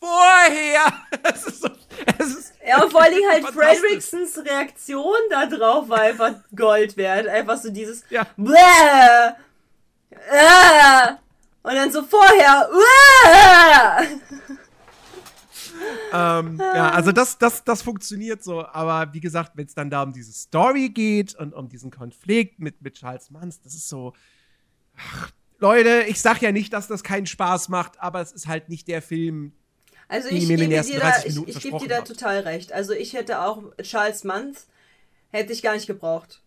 Vorher! Es ist so, es ist Ja, und vor allen Dingen halt. Fredricksons Reaktion da drauf war einfach Gold wert. Einfach so dieses Ja. Bäh! Äh! Und dann so vorher. Uah! Ähm, ja, also das, das, das funktioniert so, aber wie gesagt, wenn es dann da um diese Story geht und um diesen Konflikt mit, mit Charles Manns, das ist so. Leute, ich sag ja nicht, dass das keinen Spaß macht, aber es ist halt nicht der Film. Also ich gebe dir da, 30 ich, ich gebe dir da total recht. Also ich hätte auch Charles Manz hätte ich gar nicht gebraucht.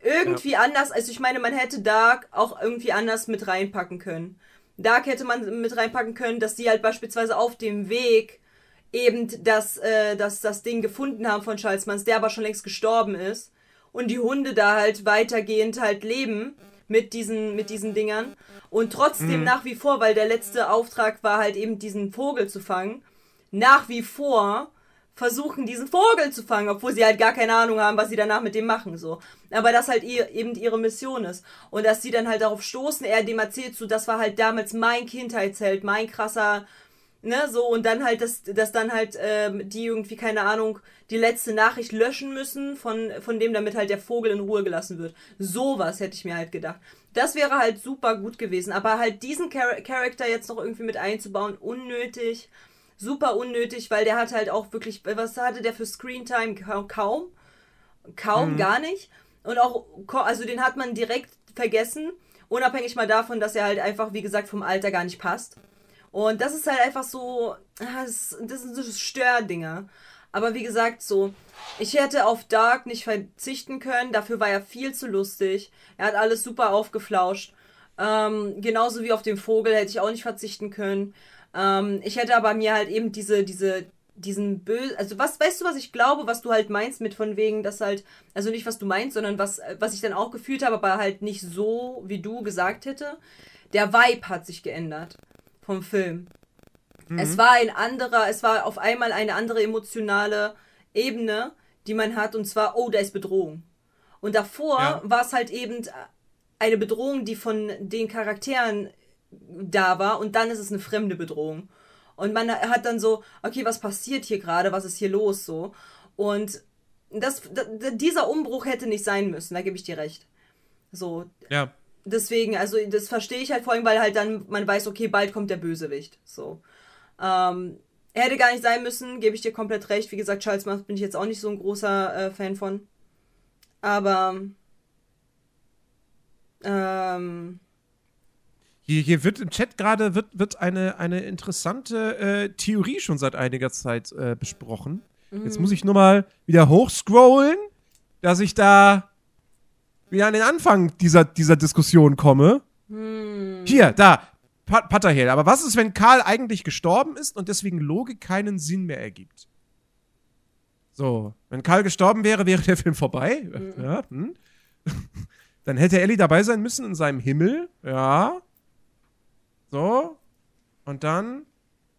Irgendwie anders, also ich meine, man hätte Dark auch irgendwie anders mit reinpacken können. Dark hätte man mit reinpacken können, dass die halt beispielsweise auf dem Weg eben das, äh, das, das Ding gefunden haben von Manz, der aber schon längst gestorben ist. Und die Hunde da halt weitergehend halt leben mit diesen, mit diesen Dingern. Und trotzdem nach wie vor, weil der letzte Auftrag war halt eben diesen Vogel zu fangen, nach wie vor versuchen, diesen Vogel zu fangen, obwohl sie halt gar keine Ahnung haben, was sie danach mit dem machen, so. Aber das halt ihr, eben ihre Mission ist. Und dass sie dann halt darauf stoßen, er dem erzählt so, das war halt damals mein Kindheitsheld, mein krasser, ne, so, und dann halt, dass, dass dann halt, ähm, die irgendwie, keine Ahnung, die letzte Nachricht löschen müssen von, von dem, damit halt der Vogel in Ruhe gelassen wird. Sowas hätte ich mir halt gedacht. Das wäre halt super gut gewesen, aber halt diesen Char Charakter jetzt noch irgendwie mit einzubauen, unnötig super unnötig, weil der hat halt auch wirklich, was hatte der für Screentime? Ka- Kaum. Kaum, gar nicht. Und auch, also den hat man direkt vergessen, unabhängig mal davon, dass er halt einfach, wie gesagt, vom Alter gar nicht passt. Und das ist halt einfach so, ah, das, das sind so Stördinger. Aber wie gesagt, so, ich hätte auf Dark nicht verzichten können, dafür war er viel zu lustig. Er hat alles super aufgeflauscht. Ähm, genauso wie auf den Vogel hätte ich auch nicht verzichten können. Ähm, ich hätte aber mir halt eben diese, diese, diesen böse, also was, weißt du, was ich glaube, was du halt meinst mit von wegen, dass halt, also nicht was du meinst, sondern was, was ich dann auch gefühlt habe, aber halt nicht so, wie du gesagt hätte. Der Vibe hat sich geändert vom Film. Es war ein anderer, es war auf einmal eine andere emotionale Ebene, die man hat, und zwar, oh, da ist Bedrohung. Und davor Ja. war es halt eben eine Bedrohung, die von den Charakteren da war, und dann ist es eine fremde Bedrohung. Und man hat dann so, okay, was passiert hier gerade, was ist hier los so? Und das, dieser Umbruch hätte nicht sein müssen, da gebe ich dir recht. So, Ja. Deswegen, also das verstehe ich halt vor allem, weil halt dann man weiß, okay, bald kommt der Bösewicht. So. Ähm, er hätte gar nicht sein müssen, gebe ich dir komplett recht. Wie gesagt, Charles Manson bin ich jetzt auch nicht so ein großer äh, Fan von. Aber ähm, Hier, hier wird im Chat gerade wird, wird eine, eine interessante äh, Theorie schon seit einiger Zeit äh, besprochen. Jetzt muss ich nur mal wieder hochscrollen, dass ich da wieder an den Anfang dieser, dieser Diskussion komme. Hier, da, pa Patterhel. Aber was ist, wenn Karl eigentlich gestorben ist und deswegen Logik keinen Sinn mehr ergibt? So, wenn Karl gestorben wäre, wäre der Film vorbei. Ja, hm. Dann hätte Ellie dabei sein müssen in seinem Himmel. Ja. So. Und dann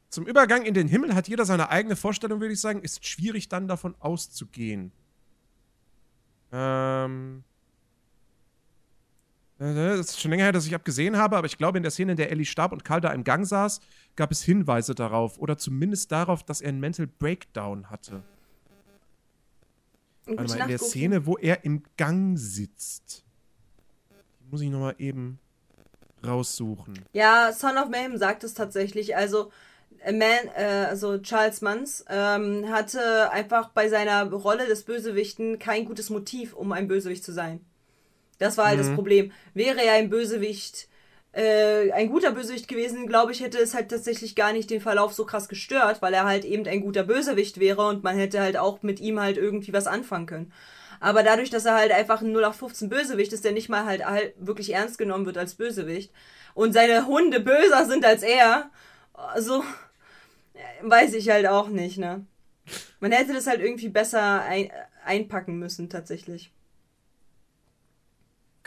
zum Übergang in den Himmel hat jeder seine eigene Vorstellung, würde ich sagen. Ist schwierig dann davon auszugehen. Ähm. Äh, Das ist schon länger her, dass ich abgesehen habe, aber ich glaube, in der Szene, in der Ellie starb und Karl da im Gang saß, gab es Hinweise darauf. Oder zumindest darauf, dass er einen Mental Breakdown hatte. Warte mal, in der. Szene, wo er im Gang sitzt. Die muss ich nochmal eben raussuchen. Ja, Son of Mayhem sagt es tatsächlich. Also, Man, äh, also Charles Manns ähm, hatte einfach bei seiner Rolle des Bösewichten kein gutes Motiv, um ein Bösewicht zu sein. Das war halt das Problem. Wäre er ein Bösewicht, äh, ein guter Bösewicht gewesen, glaube ich, hätte es halt tatsächlich gar nicht den Verlauf so krass gestört, weil er halt eben ein guter Bösewicht wäre und man hätte halt auch mit ihm halt irgendwie was anfangen können. Aber dadurch, dass er halt einfach ein 0815 Bösewicht ist, der nicht mal halt, halt wirklich ernst genommen wird als Bösewicht und seine Hunde böser sind als er, so äh, weiß ich halt auch nicht, ne? Man hätte das halt irgendwie besser ein, einpacken müssen, tatsächlich.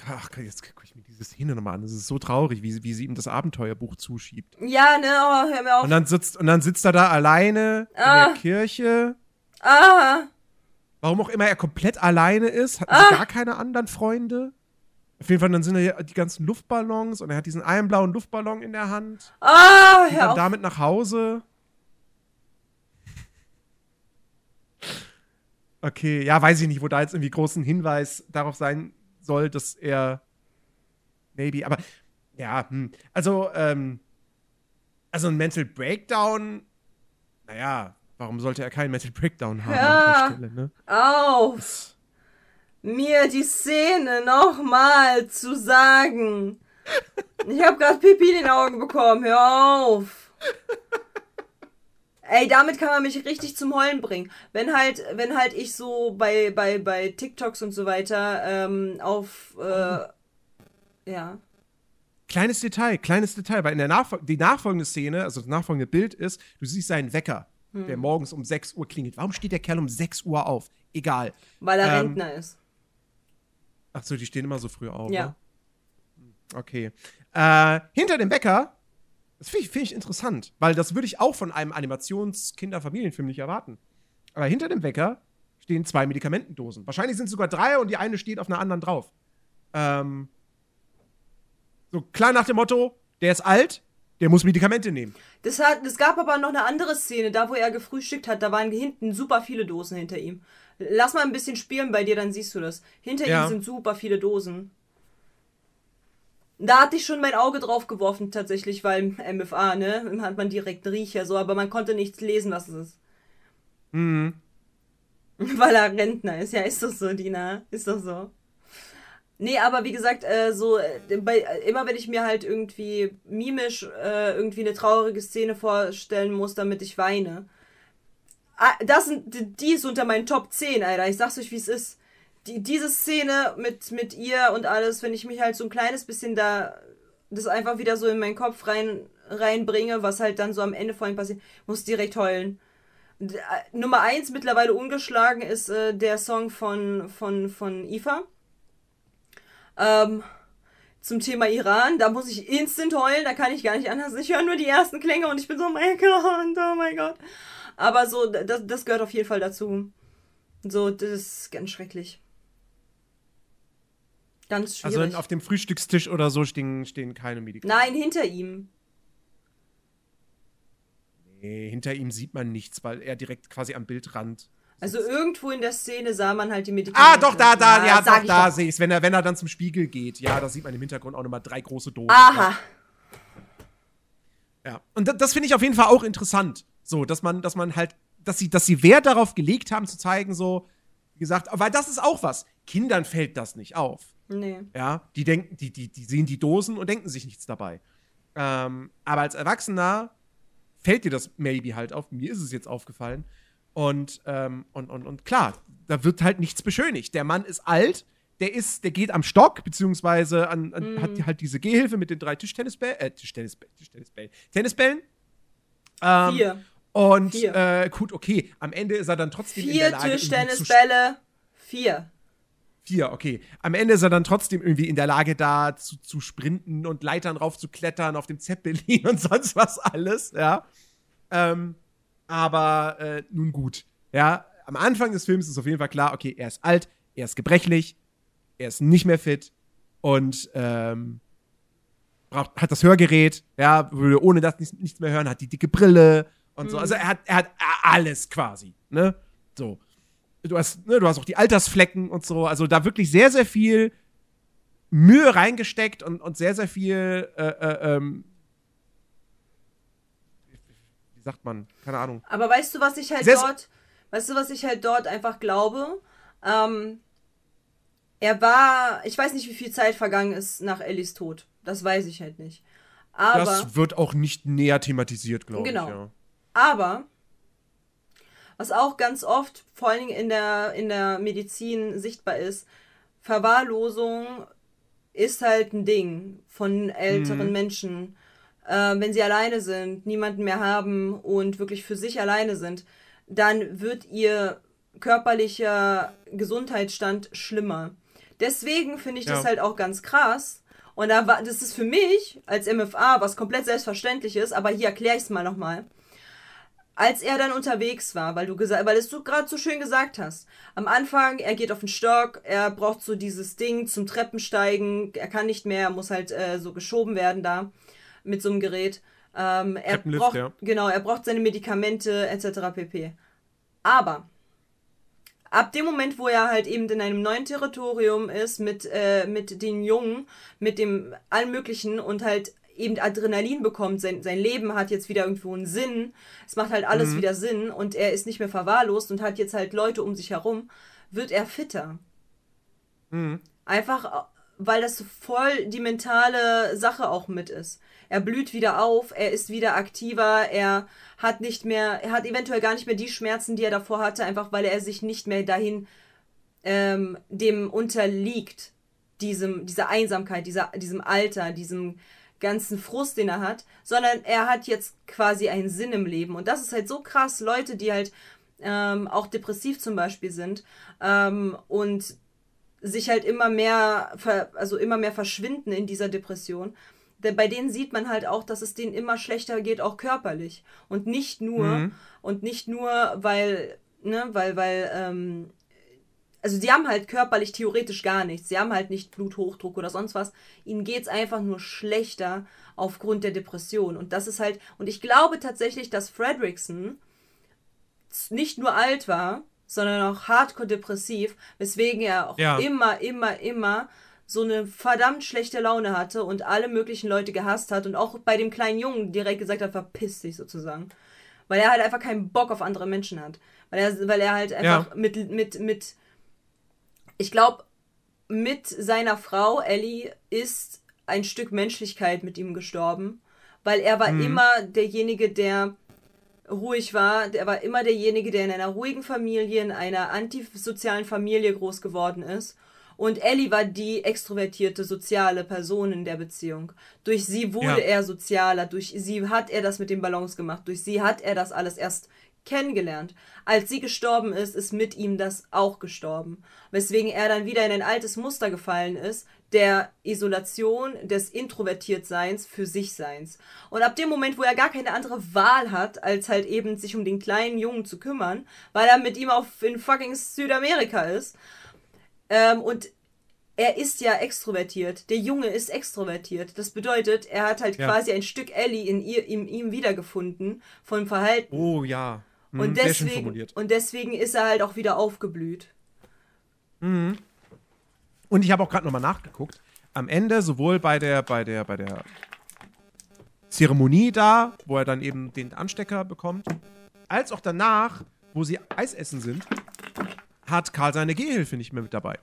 Ach, jetzt gucke ich mir diese Szene nochmal an. Das ist so traurig, wie, sie- wie sie ihm das Abenteuerbuch zuschiebt. Ja, ne, oh, hör mir auf. Und dann sitzt, und dann sitzt er da alleine Ah. in der Kirche. ah, Warum auch immer er komplett alleine ist, hat gar keine anderen Freunde. Auf jeden Fall, dann sind da ja die ganzen Luftballons und er hat diesen einen blauen Luftballon in der Hand. ah, hör dann auf. damit nach Hause. Okay, ja, weiß ich nicht, wo da jetzt irgendwie großen Hinweis darauf sein soll, dass er maybe, aber ja, hm. also ähm, also ein Mental Breakdown, naja, warum sollte er keinen Mental Breakdown haben Ja. an der Stelle, ne? auf, mir die Szene nochmal zu sagen. Ich habe gerade Pipi in den Augen bekommen. Hör auf. Ey, damit kann man mich richtig zum Heulen bringen. Wenn halt, wenn halt ich so bei, bei, bei TikToks und so weiter ähm, auf äh, ja. Kleines Detail, kleines Detail, weil in der Nachfol die nachfolgende Szene, also das nachfolgende Bild ist, du siehst seinen Wecker, der morgens um 6 Uhr klingelt. Warum steht der Kerl um 6 Uhr auf? Egal. Weil er Ähm, Rentner ist. Ach so, die stehen immer so früh auf. Ja. Ne? Okay. Äh, hinter dem Wecker, das finde ich, find ich interessant, weil das würde ich auch von einem Animations-Kinder-Familienfilm nicht erwarten. Aber hinter dem Wecker stehen zwei Medikamentendosen. Wahrscheinlich sind es sogar drei und die eine steht auf einer anderen drauf. Ähm, so klar nach dem Motto, der ist alt, der muss Medikamente nehmen. Das, hat, es gab aber noch eine andere Szene, da wo er gefrühstückt hat, da waren hinten super viele Dosen hinter ihm. Lass mal ein bisschen spielen bei dir, dann siehst du das. Hinter Ja. ihm sind super viele Dosen. Da hatte ich schon mein Auge drauf geworfen, tatsächlich, weil MFA, ne? Hat man direkt einen Riecher, so, aber man konnte nichts lesen, was es ist. Mhm. Weil er Rentner ist, ja, ist doch so, Dina. Ist doch so. Nee, aber wie gesagt, äh, so, äh, bei, äh, immer wenn ich mir halt irgendwie mimisch äh, irgendwie eine traurige Szene vorstellen muss, damit ich weine. Ah, das sind, die- die ist unter meinen Top 10, Alter. Ich sag's euch, wie es ist. Die, diese Szene mit, mit ihr und alles, wenn ich mich halt so ein kleines bisschen da, das einfach wieder so in meinen Kopf rein, reinbringe, was halt dann so am Ende vorhin passiert, muss direkt heulen. Äh, Nummer eins mittlerweile ungeschlagen ist äh, der Song von, von, von Ifa. Ähm, zum Thema Iran, da muss ich instant heulen, da kann ich gar nicht anders. Ich höre nur die ersten Klänge und ich bin so, oh mein Gott, oh mein Gott. Aber so, das, das gehört auf jeden Fall dazu. So, das ist ganz schrecklich. Ganz Also schwierig. auf dem Frühstückstisch oder so stehen, stehen keine Medikamente. Nein, hinter ihm. Nee, hinter ihm sieht man nichts, weil er direkt quasi am Bildrand Also irgendwo in der Szene sah man halt die Medikamente. Ah, doch, da, da, ja, doch, da sehe ich es. Wenn er, wenn er dann zum Spiegel geht, ja, da sieht man im Hintergrund auch nochmal drei große Dosen. Aha. Ja. Und das, das finde ich auf jeden Fall auch interessant. So, dass man, dass man halt, dass sie, dass sie Wert darauf gelegt haben, zu zeigen, so, wie gesagt, weil das ist auch was. Kindern fällt das nicht auf. Nee. Ja, die denken, die, die, die sehen die Dosen und denken sich nichts dabei. Ähm, aber als Erwachsener fällt dir das maybe halt auf. Mir ist es jetzt aufgefallen. Und, ähm, und, und, und klar, da wird halt nichts beschönigt. Der Mann ist alt, der ist, der geht am Stock, beziehungsweise an, an, hat halt diese Gehhilfe mit den drei Tischtennisbällen, äh, Tischtennisbällen, Tischtennisbällen, Tennisbällen. Ähm, Vier. Und Vier. Äh, gut, okay. Am Ende ist er dann trotzdem in der Vier Lage, Tischtennisbälle. Vier. Vier, okay. Am Ende ist er dann trotzdem irgendwie in der Lage, da zu, zu sprinten und Leitern rauf zu klettern auf dem Zeppelin und sonst was alles, ja. Ähm, aber äh, nun gut. Ja, am Anfang des Films ist auf jeden Fall klar, okay, er ist alt, er ist gebrechlich, er ist nicht mehr fit und ähm, braucht, hat das Hörgerät, ja, würde ohne das nichts, nichts mehr hören, hat die dicke Brille und so. Also er hat, er hat alles quasi, ne? So. Du hast, ne, du hast auch die Altersflecken und so. Also da wirklich sehr, sehr viel Mühe reingesteckt und, und sehr, sehr viel, äh, äh, ähm, wie sagt man? Keine Ahnung. Aber weißt du, was ich halt Sehr- dort, weißt du, was ich halt dort einfach glaube? Ähm, er war, ich weiß nicht, wie viel Zeit vergangen ist nach Ellis Tod. Das weiß ich halt nicht. Aber, das wird auch nicht näher thematisiert, glaube Genau. ich. Ja. aber, was auch ganz oft, vor allen Dingen in der, in der Medizin sichtbar ist, Verwahrlosung ist halt ein Ding von älteren Mhm. Menschen. Äh, wenn sie alleine sind, niemanden mehr haben und wirklich für sich alleine sind, dann wird ihr körperlicher Gesundheitsstand schlimmer. Deswegen finde ich das Ja. halt auch ganz krass. Und da war, das ist für mich als MFA was komplett selbstverständlich ist, aber hier erkläre ich es mal nochmal als er dann unterwegs war, weil du gesagt, weil es du gerade so schön gesagt hast. Am Anfang, er geht auf den Stock, er braucht so dieses Ding zum Treppensteigen, er kann nicht mehr, er muss halt äh, so geschoben werden da mit so einem Gerät. Ähm, er braucht, ja. genau, er braucht seine Medikamente etc. pp. Aber ab dem Moment, wo er halt eben in einem neuen Territorium ist mit äh, mit den Jungen, mit dem allen möglichen und halt eben Adrenalin bekommt, sein, sein Leben hat jetzt wieder irgendwo einen Sinn, es macht halt alles wieder Sinn und er ist nicht mehr verwahrlost und hat jetzt halt Leute um sich herum, wird er fitter. Einfach, äh, weil das voll die mentale Sache auch mit ist. Er blüht wieder auf, er ist wieder aktiver, er hat nicht mehr, er hat eventuell gar nicht mehr die Schmerzen, die er davor hatte, einfach weil er sich nicht mehr dahin ähm, dem unterliegt, diesem, dieser Einsamkeit, dieser, diesem Alter, diesem ganzen Frust, den er hat, sondern er hat jetzt quasi einen Sinn im Leben. Und das ist halt so krass, Leute, die halt ähm, auch depressiv zum Beispiel sind ähm, und sich halt immer mehr, ver also immer mehr verschwinden in dieser Depression. Denn bei denen sieht man halt auch, dass es denen immer schlechter geht, auch körperlich. Und nicht nur, Mhm. und nicht nur, weil, ne, weil, weil, ähm, also sie haben halt körperlich theoretisch gar nichts. Sie haben halt nicht Bluthochdruck oder sonst was. Ihnen geht's einfach nur schlechter aufgrund der Depression. Und das ist halt, und ich glaube tatsächlich, dass Fredrickson nicht nur alt war, sondern auch hardcore depressiv, weswegen er auch Ja. immer, immer, immer so eine verdammt schlechte Laune hatte und alle möglichen Leute gehasst hat und auch bei dem kleinen Jungen direkt gesagt hat, verpiss dich sozusagen. Weil er halt einfach keinen Bock auf andere Menschen hat. Weil er, weil er halt einfach mit, mit, mit, ich glaube, mit seiner Frau Ellie ist ein Stück Menschlichkeit mit ihm gestorben, weil er war immer derjenige, der ruhig war. Der war immer derjenige, der in einer ruhigen Familie, in einer antisozialen Familie groß geworden ist. Und Ellie war die extrovertierte, soziale Person in der Beziehung. Durch sie wurde Ja. er sozialer, durch sie hat er das mit dem Balance gemacht, durch sie hat er das alles erst kennengelernt. Als sie gestorben ist, ist mit ihm das auch gestorben. Weswegen er dann wieder in ein altes Muster gefallen ist, der Isolation, des Introvertiertseins für sich Seins. Und ab dem Moment, wo er gar keine andere Wahl hat, als halt eben sich um den kleinen Jungen zu kümmern, weil er mit ihm auf in fucking Südamerika ist, ähm, und er ist ja extrovertiert. Der Junge ist extrovertiert. Das bedeutet, er hat halt Ja. quasi ein Stück Ellie in ihr, in ihm wiedergefunden vom Verhalten. Oh ja. Und, schön deswegen, und deswegen ist er halt auch wieder aufgeblüht. Und ich habe auch gerade nochmal nachgeguckt. Am Ende, sowohl bei der, bei der, bei der Zeremonie da, wo er dann eben den Anstecker bekommt, als auch danach, wo sie Eis essen sind, hat Karl seine Gehhilfe nicht mehr mit dabei.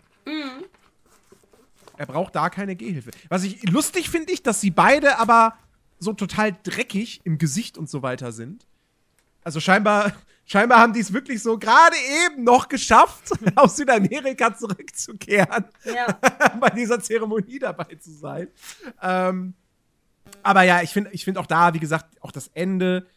Er braucht da keine Gehhilfe. Was ich lustig finde ich, dass sie beide aber so total dreckig im Gesicht und so weiter sind. Also scheinbar, scheinbar haben die es wirklich so gerade eben noch geschafft, aus Südamerika zurückzukehren Ja. bei dieser Zeremonie dabei zu sein. Ähm, aber ja, ich finde ich find auch da, wie gesagt, auch das Ende,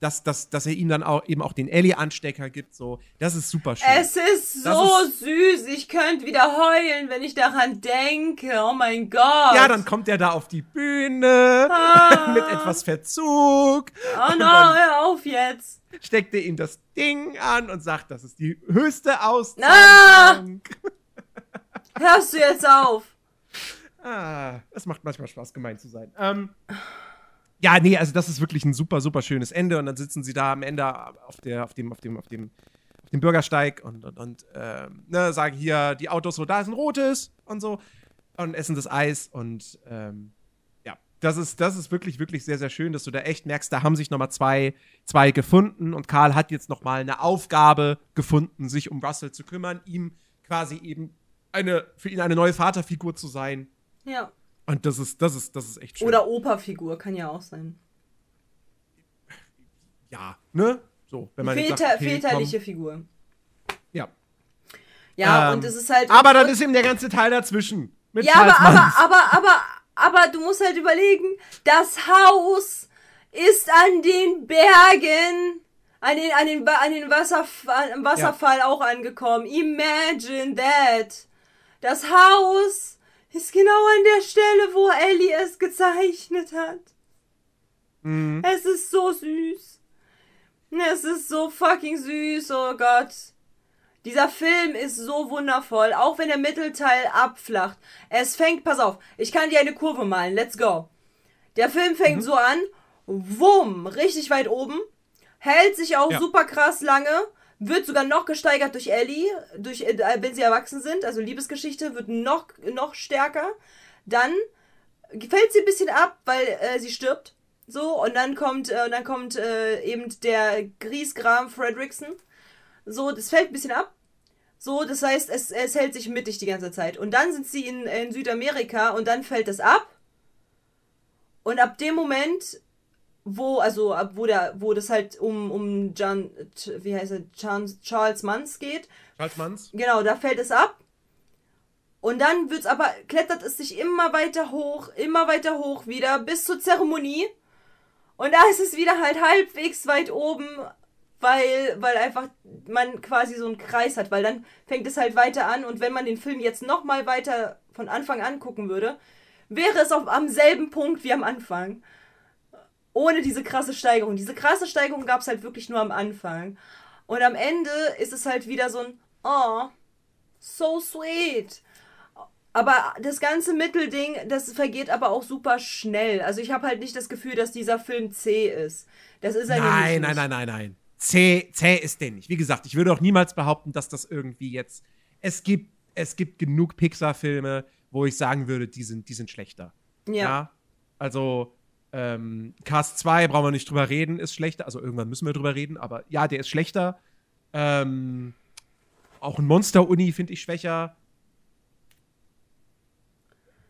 dass, dass, dass er ihm dann auch eben auch den Ellie-Anstecker gibt, so, das ist super schön. Es ist Das so ist- süß. Ich könnte wieder heulen, wenn ich daran denke. Oh mein Gott. ja, dann kommt er da auf die Bühne mit etwas Verzug, Oh no, hör auf jetzt. steckt er ihm das Ding an und sagt, das ist die höchste Ah! Auszeichnung. Hörst du jetzt auf? Ah, es macht manchmal Spaß, gemein zu sein. Ähm, ja, nee, also das ist wirklich ein super, super schönes Ende. Und dann sitzen sie da am Ende auf, der, auf, dem, auf, dem, auf, dem, auf dem Bürgersteig und, und, und ähm, ne, sagen hier, die Autos so, da ist ein rotes und so. Und essen das Eis. Und ähm, ja, das ist, das ist wirklich, wirklich sehr, sehr schön, dass du da echt merkst, da haben sich nochmal zwei, zwei gefunden. Und Karl hat jetzt nochmal eine Aufgabe gefunden, sich um Russell zu kümmern, ihm quasi eben eine, für ihn eine neue Vaterfigur zu sein. Ja. Und das ist, das ist, das ist echt schön. Oder Operfigur kann ja auch sein. ja, ne? So, wenn man Väter, sagt, okay, väterliche Figur. Komm, ja. Ja, Ähm, und es ist halt. Aber dann ist eben der ganze Teil dazwischen. Mit Ja, aber, aber, aber, aber, aber du musst halt überlegen, das Haus ist an den Bergen, an den, an den, an den Wasserf Wasserfall auch angekommen. Imagine that. Das Haus ist genau an der Stelle, wo Ellie es gezeichnet hat. Mhm. Es ist so süß. Es ist so fucking süß, oh Gott. Dieser Film ist so wundervoll, auch wenn der Mittelteil abflacht. Es fängt, pass auf, ich kann dir eine Kurve malen, let's go. Der Film fängt Mhm. so an, wumm, richtig weit oben, hält sich auch Ja. super krass lange, wird sogar noch gesteigert durch Ellie, durch, äh, wenn sie erwachsen sind, also Liebesgeschichte wird noch, noch stärker. Dann fällt sie ein bisschen ab, weil äh, sie stirbt. So, und dann kommt, äh, dann kommt äh, eben der Griesgram Fredrickson. So, das fällt ein bisschen ab. So, das heißt, es, es hält sich mittig die ganze Zeit. Und dann sind sie in, in Südamerika und dann fällt es ab. Und ab dem Moment, wo, also wo der, wo das halt um, um John, wie heißt er, Charles, Charles Manns geht, Charles Manns? Genau, da fällt es ab. Und dann wird's aber, klettert es sich immer weiter hoch, immer weiter hoch wieder, bis zur Zeremonie. Und da ist es wieder halt halbwegs weit oben, weil, weil einfach man quasi so einen Kreis hat, weil dann fängt es halt weiter an und wenn man den Film jetzt nochmal weiter von Anfang an gucken würde, wäre es auf, am selben Punkt wie am Anfang. Ohne diese krasse Steigerung. Diese krasse Steigerung gab es halt wirklich nur am Anfang. Und am Ende ist es halt wieder so ein, oh, so sweet. Aber das ganze Mittelding, das vergeht aber auch super schnell. Also ich habe halt nicht das Gefühl, dass dieser Film zäh ist. Das ist er nämlich Nein, nicht. nein, nein, nein, nein. Zäh, zäh ist der nicht. Wie gesagt, ich würde auch niemals behaupten, dass das irgendwie jetzt. Es gibt, es gibt genug Pixar-Filme, wo ich sagen würde, die sind, die sind schlechter. Ja. Also, ähm, Cast 2 brauchen wir nicht drüber reden, ist schlechter. Also irgendwann müssen wir drüber reden, aber ja, der ist schlechter. Ähm, auch ein Monster-Uni finde ich schwächer.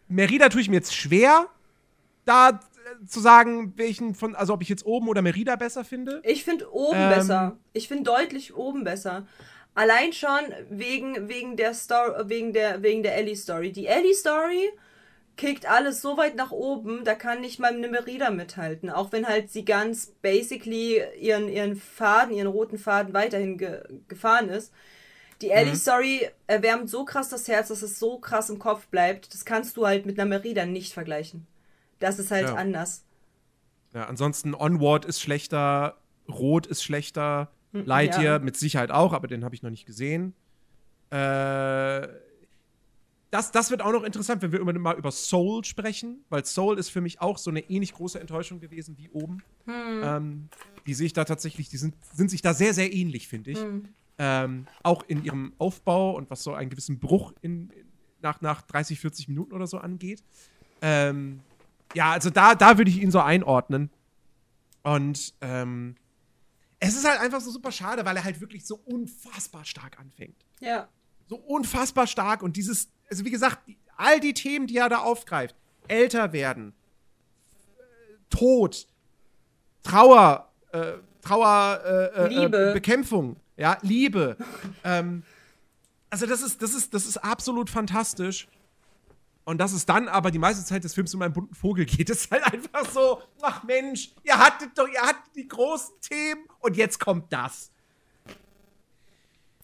Merida tue ich mir jetzt schwer, da äh, zu sagen, welchen von, also ob ich jetzt oben oder Merida besser finde. Ich finde oben Ähm. besser. Ich finde deutlich oben besser. Allein schon wegen, wegen der Story, wegen der, wegen der Ellie-Story. Die Ellie-Story kickt alles so weit nach oben, da kann nicht mal eine Merida mithalten. Auch wenn halt sie ganz basically ihren, ihren Faden, ihren roten Faden weiterhin ge gefahren ist. Die Ellie-Story erwärmt so krass das Herz, dass es so krass im Kopf bleibt. Das kannst du halt mit einer Merida nicht vergleichen. Das ist halt Ja. anders. Ja, ansonsten Onward ist schlechter, Rot ist schlechter, Lightyear ja. mit Sicherheit auch, aber den habe ich noch nicht gesehen. Äh, das, das wird auch noch interessant, wenn wir immer mal über Soul sprechen, weil Soul ist für mich auch so eine ähnlich große Enttäuschung gewesen wie oben. Ähm, die sehe ich da tatsächlich, die sind, sind sich da sehr, sehr ähnlich, finde ich. Ähm, auch in ihrem Aufbau und was so einen gewissen Bruch in, in, nach, nach 30, 40 Minuten oder so angeht. Ähm, ja, also da, da würde ich ihn so einordnen. Und ähm, es ist halt einfach so super schade, weil er halt wirklich so unfassbar stark anfängt. Ja. So unfassbar stark und dieses, also wie gesagt, all die Themen, die er da aufgreift, älter werden, äh, Tod, Trauer, äh, Trauer, äh, äh, Liebe. Äh, Bekämpfung, ja, Liebe. ähm, also das ist, das ist, das ist absolut fantastisch. Und dass es dann aber die meiste Zeit des Films um einen bunten Vogel geht, ist halt einfach so, ach Mensch, ihr hattet doch, ihr hattet die großen Themen und jetzt kommt das.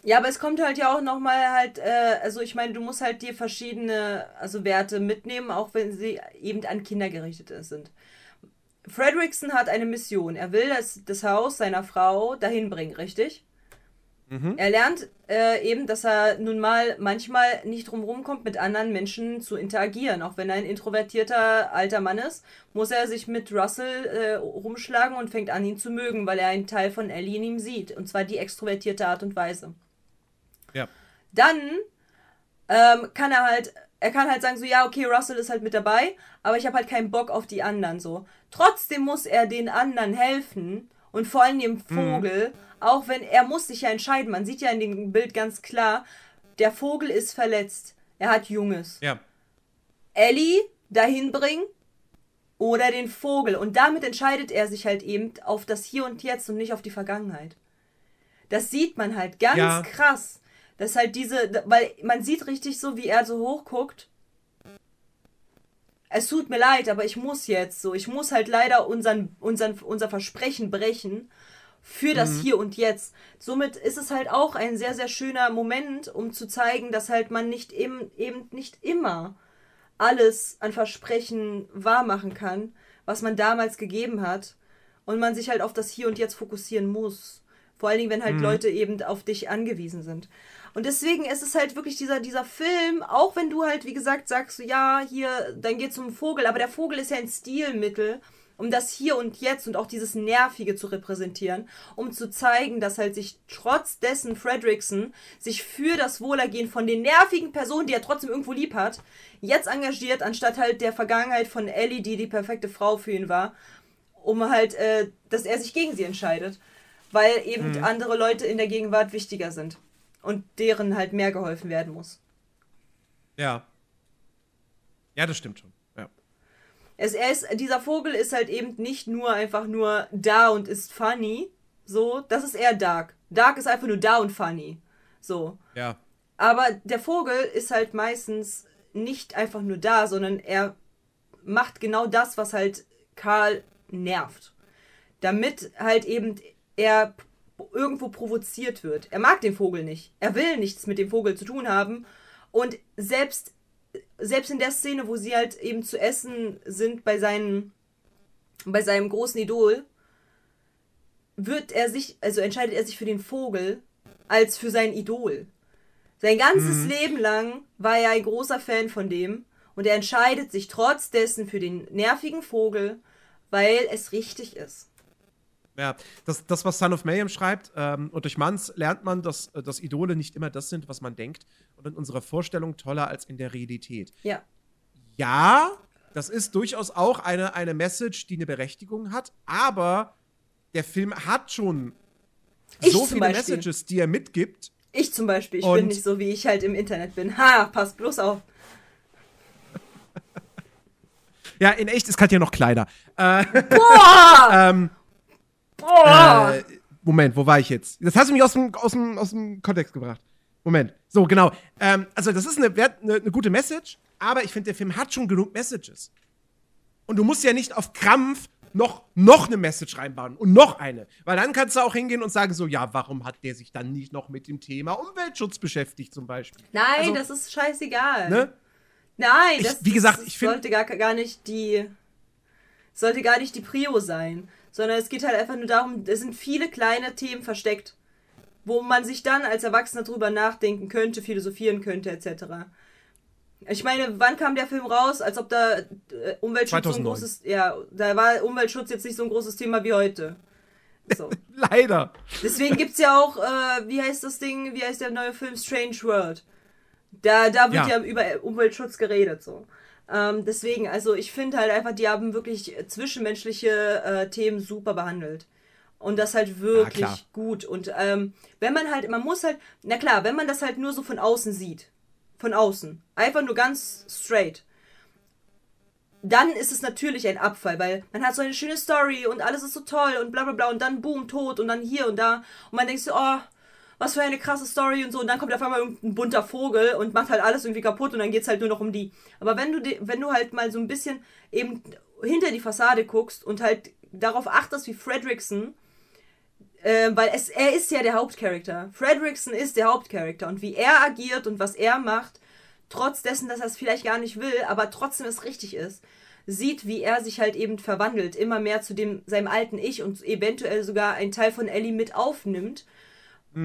Ja, aber es kommt halt ja auch nochmal halt, äh, also ich meine, du musst halt dir verschiedene, also Werte mitnehmen, auch wenn sie eben an Kinder gerichtet sind. Fredrickson hat eine Mission. Er will das, das Haus seiner Frau dahin bringen, richtig? Er lernt äh, eben, dass er nun mal manchmal nicht drum kommt, mit anderen Menschen zu interagieren. Auch wenn er ein introvertierter alter Mann ist, muss er sich mit Russell äh, rumschlagen und fängt an, ihn zu mögen, weil er einen Teil von Ellie in ihm sieht. Und zwar die extrovertierte Art und Weise Ja. dann ähm, kann er halt, er kann halt sagen, so, ja, okay, Russell ist halt mit dabei, aber ich habe halt keinen Bock auf die anderen so. Trotzdem muss er den anderen helfen und vor allem dem Vogel, auch wenn er muss sich ja entscheiden. Man sieht ja in dem Bild ganz klar, der Vogel ist verletzt. Er hat Junges. Ja. Ellie dahin bringen oder den Vogel. Und damit entscheidet er sich halt eben auf das Hier und Jetzt und nicht auf die Vergangenheit. Das sieht man halt ganz Ja. krass. Das ist halt diese, weil man sieht richtig so, wie er so hochguckt. Es tut mir leid, aber ich muss jetzt so. Ich muss halt leider unseren, unseren, unser Versprechen brechen für das Hier und Jetzt. Somit ist es halt auch ein sehr, sehr schöner Moment, um zu zeigen, dass halt man nicht im, eben nicht immer alles an Versprechen wahrmachen kann, was man damals gegeben hat. Und man sich halt auf das Hier und Jetzt fokussieren muss. Vor allen Dingen, wenn halt Leute eben auf dich angewiesen sind. Und deswegen ist es halt wirklich dieser, dieser Film, auch wenn du halt, wie gesagt, sagst, ja, hier, dann geht's um Vogel, aber der Vogel ist ja ein Stilmittel, um das Hier und Jetzt und auch dieses Nervige zu repräsentieren, um zu zeigen, dass halt sich trotz dessen Fredrickson sich für das Wohlergehen von den nervigen Personen, die er trotzdem irgendwo lieb hat, jetzt engagiert, anstatt halt der Vergangenheit von Ellie, die die perfekte Frau für ihn war, um halt, äh, dass er sich gegen sie entscheidet. Weil eben andere Leute in der Gegenwart wichtiger sind. und deren halt mehr geholfen werden muss. Ja. Ja, das stimmt schon. Ja. Es, er ist, dieser Vogel ist halt eben nicht nur einfach nur da und ist funny. So, das ist eher Dark. Dark ist einfach nur da und funny. So. Ja. Aber der Vogel ist halt meistens nicht einfach nur da, sondern er macht genau das, was halt Karl nervt. Damit halt eben er irgendwo provoziert wird. Er mag den Vogel nicht. Er will nichts mit dem Vogel zu tun haben. Und selbst, selbst in der Szene, wo sie halt eben zu essen sind bei seinem, bei seinem großen Idol, wird er sich, also entscheidet er sich für den Vogel als für sein Idol. Sein ganzes Leben lang war er ein großer Fan von dem und er entscheidet sich trotz dessen für den nervigen Vogel, weil es richtig ist. Ja, das, das, was Son of Mayhem schreibt, ähm, und durch Manns lernt man, dass, äh, dass Idole nicht immer das sind, was man denkt und in unserer Vorstellung toller als in der Realität. Ja. Ja, das ist durchaus auch eine, eine Message, die eine Berechtigung hat, aber der Film hat schon Ich so viele Beispiel. Messages, die er mitgibt. Ich zum Beispiel, ich bin nicht so, wie ich halt im Internet bin. Ha, passt bloß auf. Ja, in echt ist Katja noch kleiner. Äh, Boah! ähm, Boah! Äh, Moment, wo war ich jetzt? Das hast du mich aus dem, aus dem, aus dem Kontext gebracht. Moment. So, genau. Ähm, also, das ist eine, eine, eine gute Message, aber ich finde, der Film hat schon genug Messages. Und du musst ja nicht auf Krampf noch, noch eine Message reinbauen und noch eine. Weil dann kannst du auch hingehen und sagen, so, ja, warum hat der sich dann nicht noch mit dem Thema Umweltschutz beschäftigt, zum Beispiel? Nein, also- das ist scheißegal. Ne? Nein, Ich- das, wie gesagt, ich find- sollte gar, gar nicht die sollte gar nicht die Prio sein, sondern es geht halt einfach nur darum, es sind viele kleine Themen versteckt, wo man sich dann als Erwachsener drüber nachdenken könnte, philosophieren könnte, etc. Ich meine, wann kam der Film raus? Als ob da äh, Umweltschutz so ein 2009. großes, ja, da war Umweltschutz jetzt nicht so ein großes Thema wie heute. So. Leider. Deswegen gibt's ja auch, äh, wie heißt das Ding, wie heißt der neue Film Strange World? Da, da wird Ja. ja, über Umweltschutz geredet, so. Ähm, deswegen, also ich finde halt einfach, die haben wirklich zwischenmenschliche äh, Themen super behandelt. Und das halt wirklich klar. gut. Und ähm, wenn man halt, man muss halt, na klar, wenn man das halt nur so von außen sieht, von außen, einfach nur ganz straight, dann ist es natürlich ein Abfall, weil man hat so eine schöne Story und alles ist so toll und bla bla bla und dann boom, tot und dann hier und da und man denkt so, oh, was für eine krasse Story und so und dann kommt auf einmal irgendein bunter Vogel und macht halt alles irgendwie kaputt und dann geht's halt nur noch um die. Aber wenn du, wenn du halt mal so ein bisschen eben hinter die Fassade guckst und halt darauf achtest, wie Fredrickson äh, weil es, er ist ja der Hauptcharakter. Fredrickson ist der Hauptcharakter und wie er agiert und was er macht, trotz dessen, dass er es vielleicht gar nicht will, aber trotzdem es richtig ist, sieht, wie er sich halt eben verwandelt, immer mehr zu dem seinem alten Ich und eventuell sogar einen Teil von Ellie mit aufnimmt,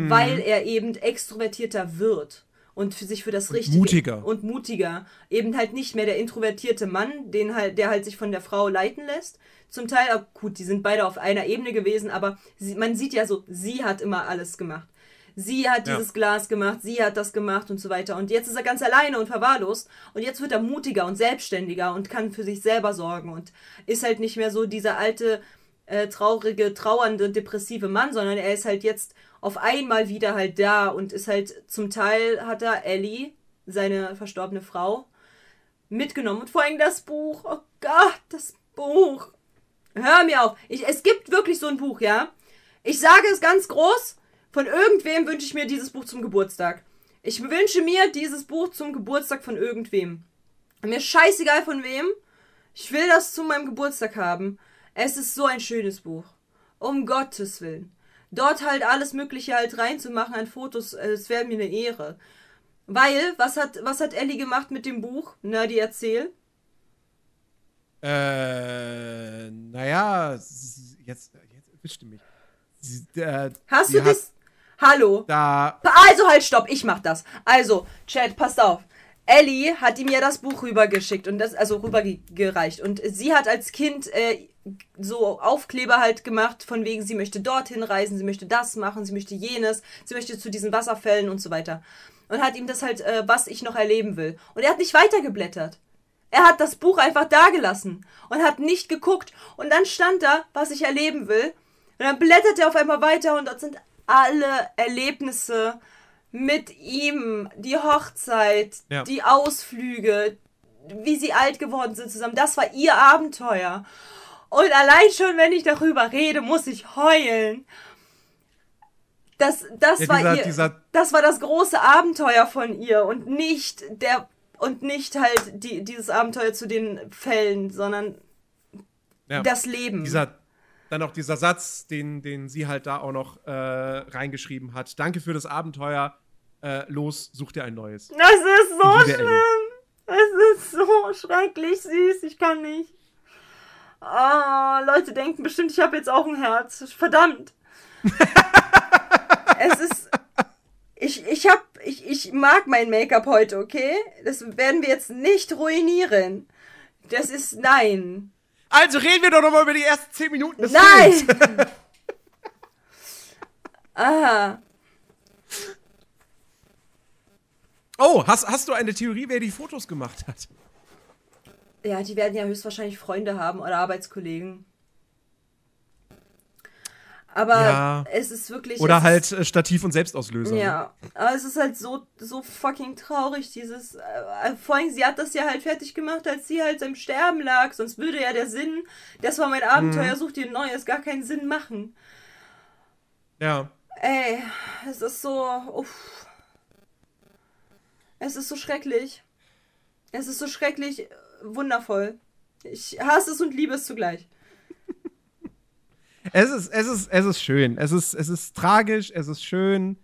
weil er eben extrovertierter wird und für sich für das Richtige mutiger. und mutiger eben halt nicht mehr der introvertierte Mann, den halt der halt sich von der Frau leiten lässt. Zum Teil, ah, gut, die sind beide auf einer Ebene gewesen, aber sie, man sieht ja so, sie hat immer alles gemacht. Sie hat Ja. dieses Glas gemacht, sie hat das gemacht und so weiter. Und jetzt ist er ganz alleine und verwahrlost. Und jetzt wird er mutiger und selbstständiger und kann für sich selber sorgen und ist halt nicht mehr so dieser alte, äh, traurige, trauernde, depressive Mann, sondern er ist halt jetzt auf einmal wieder halt da und ist halt zum Teil hat er Ellie, seine verstorbene Frau, mitgenommen. Und vor allem das Buch. Oh Gott, das Buch. Hör mir auf. Ich, es gibt wirklich so ein Buch, ja. Ich sage es ganz groß. Von irgendwem wünsche ich mir dieses Buch zum Geburtstag. Ich wünsche mir dieses Buch zum Geburtstag von irgendwem. Mir scheißegal von wem. Ich will das zu meinem Geburtstag haben. Es ist so ein schönes Buch. Um Gottes Willen. Dort halt alles Mögliche halt reinzumachen an Fotos, äh, es wäre mir eine Ehre. Weil, was hat, was hat Ellie gemacht mit dem Buch? Na, die erzähl. Äh, naja, jetzt, jetzt erwischte mich. Sie, äh, Hast du das? Hallo? Da, Also halt, stopp, ich mach das. Also, Chat, passt auf. Ellie hat ihm ja das Buch rübergeschickt und das, also rübergereicht. Und sie hat als Kind äh, so Aufkleber halt gemacht, von wegen, sie möchte dorthin reisen, sie möchte das machen, sie möchte jenes, sie möchte zu diesen Wasserfällen und so weiter. Und hat ihm das halt, äh, was ich noch erleben will. Und er hat nicht weitergeblättert. Er hat das Buch einfach dagelassen und hat nicht geguckt. Und dann stand da, was ich erleben will. Und dann blättert er auf einmal weiter und dort sind alle Erlebnisse mit ihm die Hochzeit, Ja. die Ausflüge, wie sie alt geworden sind zusammen, das war ihr Abenteuer. Und allein schon, wenn ich darüber rede, muss ich heulen. Das, das Ja, war dieser- ihr, dieser- das war das große Abenteuer von ihr und nicht der und nicht halt die, dieses Abenteuer zu den Fällen, sondern Ja. das Leben. dieser, dann auch dieser Satz, den, den sie halt da auch noch äh, reingeschrieben hat. Danke für das Abenteuer. Äh, los, such dir ein neues. Das ist so schlimm. Es ist so schrecklich süß. Ich kann nicht. Ah, Leute denken bestimmt, ich habe jetzt auch ein Herz. Verdammt. es ist. Ich, ich hab. Ich, ich mag mein Make-up heute, okay? Das werden wir jetzt nicht ruinieren. Das ist. Nein. Also reden wir doch noch mal über die ersten zehn Minuten des Films. Nein! Aha. Oh, hast, hast du eine Theorie, wer die Fotos gemacht hat? Ja, die werden ja höchstwahrscheinlich Freunde haben oder Arbeitskollegen. Aber Ja. es ist wirklich. Oder halt äh, Stativ- und Selbstauslöser. Ist, ne? ja, aber es ist halt so, so fucking traurig, dieses. Äh, vor allem, sie hat das ja halt fertig gemacht, als sie halt im Sterben lag. Sonst würde ja der Sinn, das war mein Mhm. Abenteuer, such dir ein neues, gar keinen Sinn machen. Ja. Ey, es ist so. Uff. Es ist so schrecklich. Es ist so schrecklich, äh, wundervoll. Ich hasse es und liebe es zugleich. Es ist, es ist, es ist schön. Es ist, es ist tragisch, es ist schön.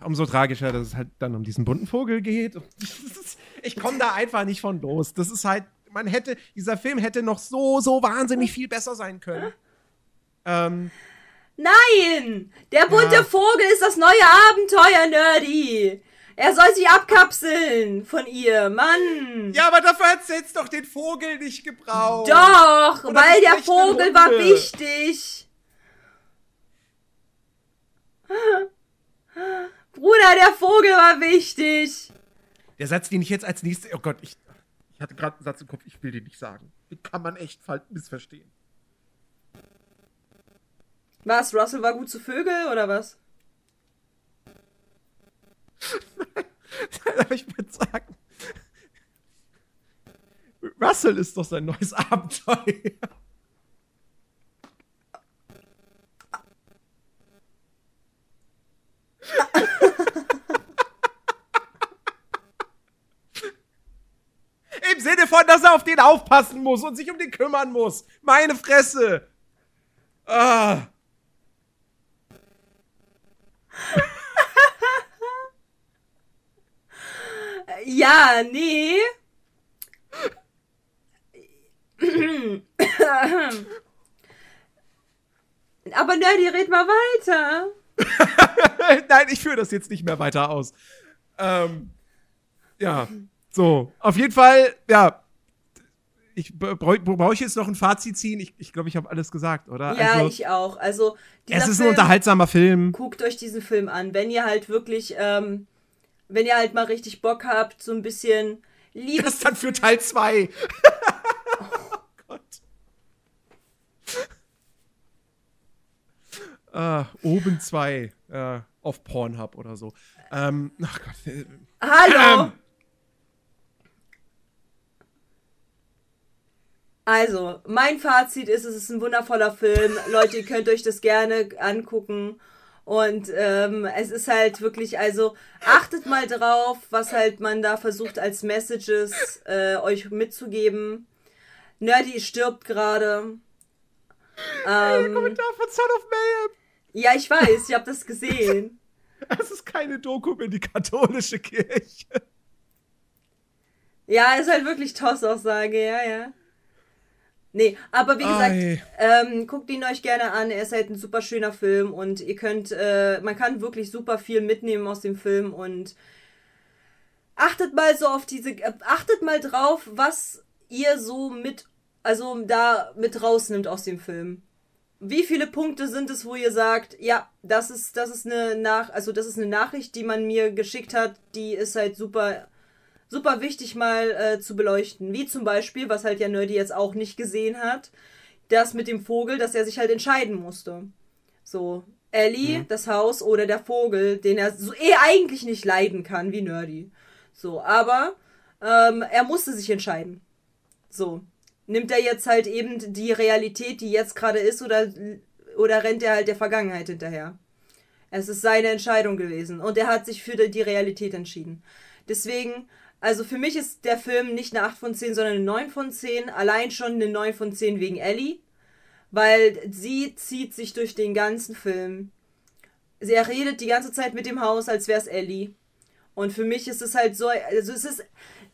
Umso tragischer, dass es halt dann um diesen bunten Vogel geht. Ich komme da einfach nicht von los. Das ist halt, man hätte, dieser Film hätte noch so, so wahnsinnig viel besser sein können. Ähm, Nein! Der bunte Ja. Vogel ist das neue Abenteuer, Nerdy! Er soll sich abkapseln von ihr, Mann! ja, aber dafür hat es jetzt doch den Vogel nicht gebraucht. Doch, Oder weil der Vogel war wichtig. Bruder, der Vogel war wichtig. Der Satz, den ich jetzt als nächstes. Oh Gott, ich, ich hatte gerade einen Satz im Kopf, ich will den nicht sagen. Den kann man echt falsch missverstehen. Was, Russell war gut zu Vögel oder was? Aber ich würde sagen. Russell ist doch sein neues Abenteuer. Im Sinne von, dass er auf den aufpassen muss und sich um den kümmern muss. Meine Fresse. Ah. Ja, nee. Aber Nerdy, red mal weiter. Nein, ich führe das jetzt nicht mehr weiter aus. Ähm, ja, so. Auf jeden Fall, ja. Ich brauche brauch ich jetzt noch ein Fazit ziehen? Ich glaube, ich, glaub, ich habe alles gesagt, oder? Ja, also, ich auch. Also, es ist ein Film, unterhaltsamer Film. guckt euch diesen Film an. Wenn ihr halt wirklich, ähm, wenn ihr halt mal richtig Bock habt, so ein bisschen Liebe. Das dann für Teil 2. oh Gott. Ah, oben 2. Äh, auf Pornhub oder so. Ähm, ach Gott. äh, Hallo! Ähm. Also, mein Fazit ist, es ist ein wundervoller Film. Leute, ihr könnt euch das gerne angucken. Und ähm, es ist halt wirklich, also achtet mal drauf, was halt man da versucht als Messages äh, euch mitzugeben. Nerdy stirbt gerade. Ähm, Kommentar von Son of Mayhem. ja, ich weiß, ich habe das gesehen. Es ist keine Doku über die katholische Kirche. Ja, ist halt wirklich Toss-Aussage, ja, ja. Nee, aber wie gesagt, ähm, guckt ihn euch gerne an. Er ist halt ein super schöner Film und ihr könnt, äh, man kann wirklich super viel mitnehmen aus dem Film und achtet mal so auf diese, äh, achtet mal drauf, was ihr so mit, also da mit rausnimmt aus dem Film. Wie viele Punkte sind es, wo ihr sagt, ja, das ist, das ist eine Nach, also das ist eine Nachricht, die man mir geschickt hat, die ist halt super super wichtig mal äh, zu beleuchten. Wie zum Beispiel, was halt ja Nerdy jetzt auch nicht gesehen hat, das mit dem Vogel, dass er sich halt entscheiden musste. So. Ellie, das Haus oder der Vogel, den er so eh eigentlich nicht leiden kann, wie Nerdy. So, aber ähm, er musste sich entscheiden. So. Nimmt er jetzt halt eben die Realität, die jetzt gerade ist, oder, oder rennt er halt der Vergangenheit hinterher? Es ist seine Entscheidung gewesen und er hat sich für die Realität entschieden. Deswegen, also für mich ist der Film nicht eine 8 von 10, sondern eine 9 von 10. Allein schon eine 9 von 10 wegen Ellie. Weil sie zieht sich durch den ganzen Film. Sie redet die ganze Zeit mit dem Haus, als wäre es Ellie. Und für mich ist es halt so, also es ist,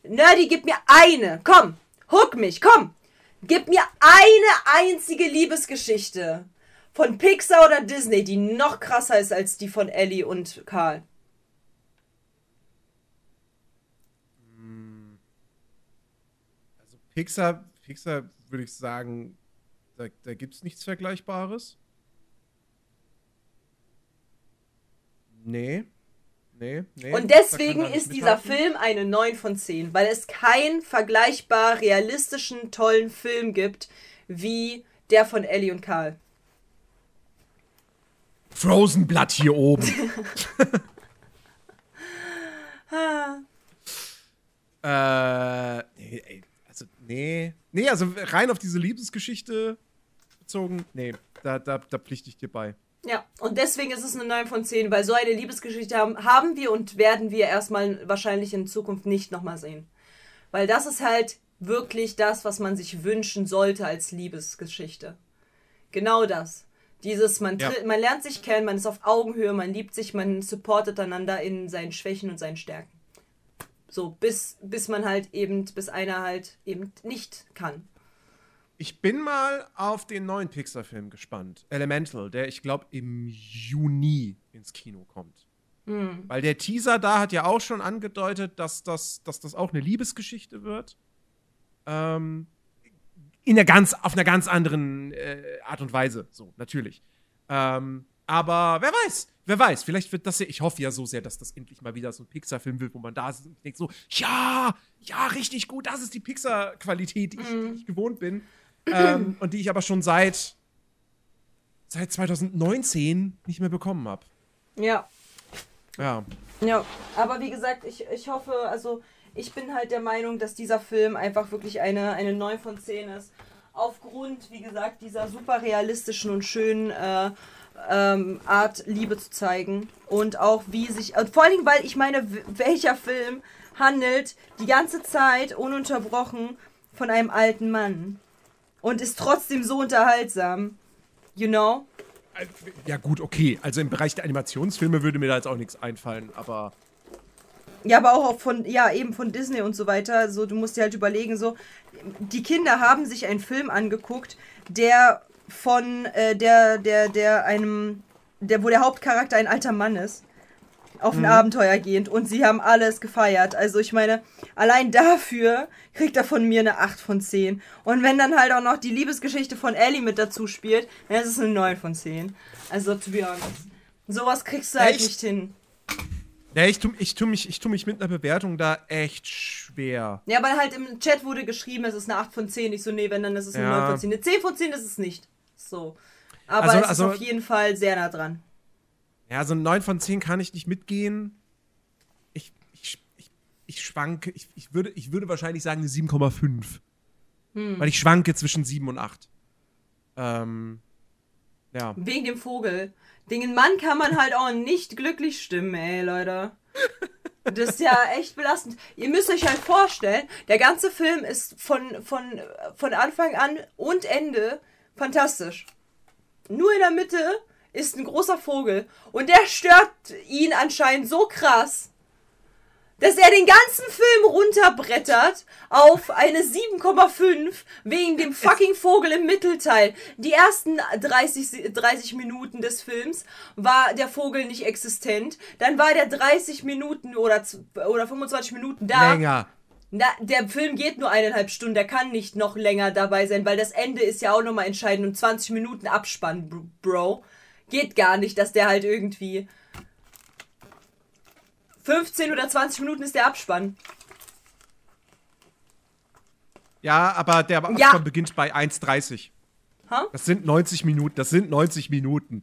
Nerdy, gib mir eine, komm, hook mich, komm, gib mir eine einzige Liebesgeschichte von Pixar oder Disney, die noch krasser ist als die von Ellie und Karl. Pixar, Pixar würde ich sagen, da, da gibt es nichts Vergleichbares. Nee. Nee, nee. Und deswegen ist dieser. Film eine 9 von 10, weil es keinen vergleichbar realistischen, tollen Film gibt wie der von Ellie und Karl. Frozen Blood hier oben. äh, nee, ey, nee. Nee, also rein auf diese Liebesgeschichte bezogen, nee, da, da, da pflichte ich dir bei. Ja, und deswegen ist es eine 9 von 10, weil so eine Liebesgeschichte haben, haben wir und werden wir erstmal wahrscheinlich in Zukunft nicht nochmal sehen. Weil das ist halt wirklich das, was man sich wünschen sollte als Liebesgeschichte. Genau das. Dieses, man, Ja. tritt, man lernt sich kennen, man ist auf Augenhöhe, man liebt sich, man supportet einander in seinen Schwächen und seinen Stärken. So, bis, bis man halt eben, bis einer halt eben nicht kann. Ich bin mal auf den neuen Pixar-Film gespannt. Elemental, der ich glaube im Juni ins Kino kommt. Weil der Teaser da hat ja auch schon angedeutet, dass das, dass das auch eine Liebesgeschichte wird. Ähm, in einer ganz, auf einer ganz anderen äh, Art und Weise, so, natürlich. Ähm, aber wer weiß, wer weiß, vielleicht wird das ja, ich hoffe ja so sehr, dass das endlich mal wieder so ein Pixar-Film wird, wo man da sitzt und denkt so, ja, ja, richtig gut, das ist die Pixar-Qualität, die, ich- die ich gewohnt bin. ähm, und die ich aber schon seit, seit 2019 nicht mehr bekommen habe. Ja, Ja. Ja, aber wie gesagt, ich, ich hoffe, also ich bin halt der Meinung, dass dieser Film einfach wirklich eine, eine 9 von 10 ist. Aufgrund, wie gesagt, dieser super realistischen und schönen äh, ähm, Art, Liebe zu zeigen. Und auch wie sich. Und vor allen Dingen, weil ich meine, welcher Film handelt die ganze Zeit ununterbrochen von einem alten Mann. Und ist trotzdem so unterhaltsam. You know? Ja, gut, okay. Also im Bereich der Animationsfilme würde mir da jetzt auch nichts einfallen, aber. Ja, aber auch von, ja, eben von Disney und so weiter. So, du musst dir halt überlegen, so, die Kinder haben sich einen Film angeguckt, der von, äh, der, der, der einem, der, wo der Hauptcharakter ein alter Mann ist. Auf ein Abenteuer gehend und sie haben alles gefeiert. Also ich meine, allein dafür kriegt er von mir eine 8 von 10. Und wenn dann halt auch noch die Liebesgeschichte von Ellie mit dazu spielt, dann ist es eine 9 von 10. Also to be honest. Sowas kriegst du halt Echt? nicht hin. Ja, ich tu, ich, tu mich, ich tu mich mit einer Bewertung da echt schwer. Ja, aber halt im Chat wurde geschrieben, es ist eine 8 von 10. Ich so, nee, wenn, dann ist es eine Ja. 9 von 10. Eine 10 von 10 ist es nicht. So. Aber Also- es ist also- auf jeden Fall sehr nah dran. Ja, so ein 9 von 10 kann ich nicht mitgehen. Ich, ich, ich, ich schwanke, ich, ich, würde, ich würde wahrscheinlich sagen eine 7,5. Weil ich schwanke zwischen 7 und 8. Ähm, ja. Wegen dem Vogel. Den Mann kann man halt auch nicht glücklich stimmen, ey, Leute. Das ist ja echt belastend. Ihr müsst euch halt vorstellen, der ganze Film ist von, von, von Anfang an und Ende fantastisch. Nur in der Mitte ist ein großer Vogel und der stört ihn anscheinend so krass, dass er den ganzen Film runterbrettert auf eine 7,5 wegen dem fucking Vogel im Mittelteil. Die ersten 30, Se- 30 Minuten des Films war der Vogel nicht existent. Dann war der 30 Minuten oder, oder 25 Minuten da. Länger. Na, der Film geht nur eineinhalb Stunden, der kann nicht noch länger dabei sein, weil das Ende ist ja auch nochmal entscheidend und 20 Minuten Abspann, br- Bro. Geht gar nicht, dass der halt irgendwie 15 oder 20 Minuten ist der Abspann. Ja, aber der Abspann Ja. beginnt bei 1,30. Ha? Das sind 90 Minuten. Das sind 90 Minuten.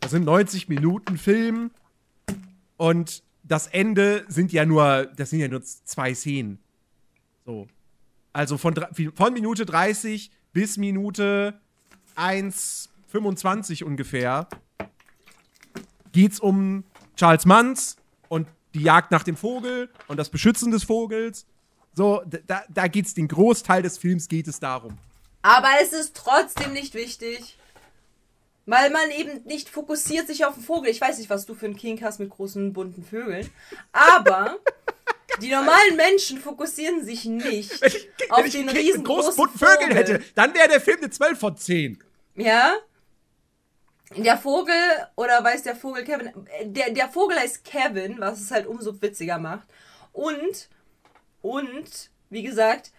Das sind 90 Minuten Film und das Ende sind ja nur, das sind ja nur zwei Szenen. So. Also von, von Minute 30 bis Minute 1,25 ungefähr geht's um Charles Manns und die Jagd nach dem Vogel und das Beschützen des Vogels. So, da, da geht's, den Großteil des Films geht es darum. Aber es ist trotzdem nicht wichtig. Weil man eben nicht fokussiert sich auf den Vogel. Ich weiß nicht, was du für einen King hast mit großen bunten Vögeln. Aber die normalen Menschen fokussieren sich nicht auf Wenn ich den einen Kind mit riesengroßen großen bunten Vögeln Vogel. hätte, dann wäre der Film eine 12 von 10. Ja? Der Vogel, oder weiß der Vogel Kevin, äh, der, der Vogel heißt Kevin, was es halt umso witziger macht. Und, und, wie gesagt,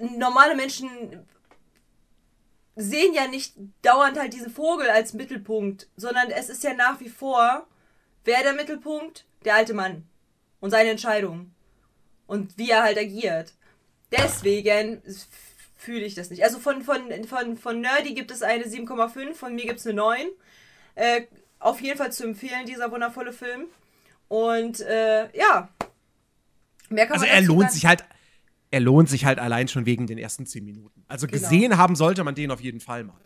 normale Menschen sehen ja nicht dauernd halt diesen Vogel als Mittelpunkt, sondern es ist ja nach wie vor, wer der Mittelpunkt? Der alte Mann. Und seine Entscheidung. Und wie er halt agiert. Deswegen fühle ich das nicht. Also von, von, von, von Nerdy gibt es eine 7,5, von mir gibt es eine 9. Äh, auf jeden Fall zu empfehlen, dieser wundervolle Film. Und äh, ja. Mehr kann Also man er lohnt sich halt, er lohnt sich halt allein schon wegen den ersten 10 Minuten. Also Genau. gesehen haben sollte man den auf jeden Fall mal.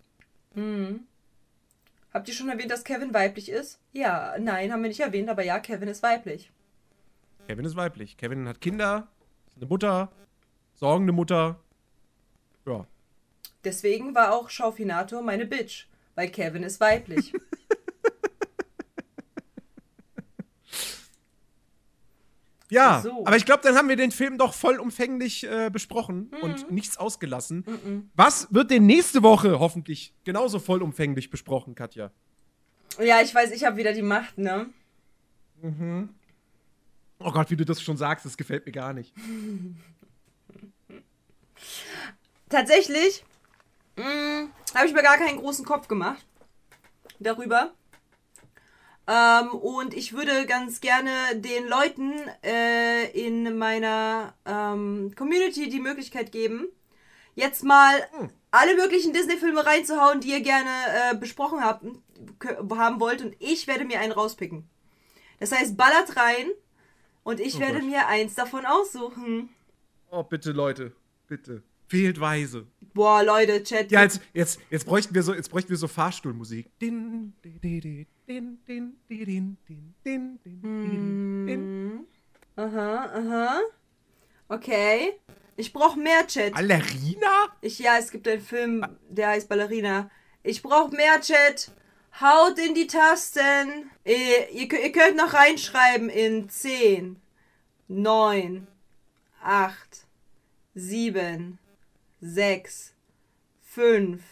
Habt ihr schon erwähnt, dass Kevin weiblich ist? Ja, nein, haben wir nicht erwähnt, aber ja, Kevin ist weiblich. Kevin ist weiblich. Kevin hat Kinder, eine Mutter, sorgende Mutter. Ja. Deswegen war auch Schaufinator meine Bitch, weil Kevin ist weiblich. Ja, So. aber ich glaube, dann haben wir den Film doch vollumfänglich äh, besprochen Mhm. und nichts ausgelassen. Was wird denn nächste Woche hoffentlich genauso vollumfänglich besprochen, Katja? ja, ich weiß, ich habe wieder die Macht, ne? Oh Gott, wie du das schon sagst, das gefällt mir gar nicht. Tatsächlich habe ich mir gar keinen großen Kopf gemacht darüber. Ähm, und ich würde ganz gerne den Leuten äh, in meiner ähm, Community die Möglichkeit geben, jetzt mal alle möglichen Disney-Filme reinzuhauen, die ihr gerne äh, besprochen habt, haben wollt. Und ich werde mir einen rauspicken. Das heißt, ballert rein und ich Oh werde Gott. mir eins davon aussuchen. Oh, bitte, Leute, bitte. Fehlt weise. Boah, Leute, Chat. Ja, jetzt, jetzt, jetzt, bräuchten wir so, jetzt bräuchten wir so Fahrstuhlmusik. Din, di, di, di, din, din, di, din, din, din, din, di, din, din. Aha, aha. Okay. Ich brauche mehr Chat. Ballerina? Ich, ja, es gibt einen Film, der heißt Ballerina. Ich brauche mehr Chat. Haut in die Tasten. Ihr, ihr, kö- ihr könnt noch reinschreiben in 10, 9, 8, 7, 6, 5,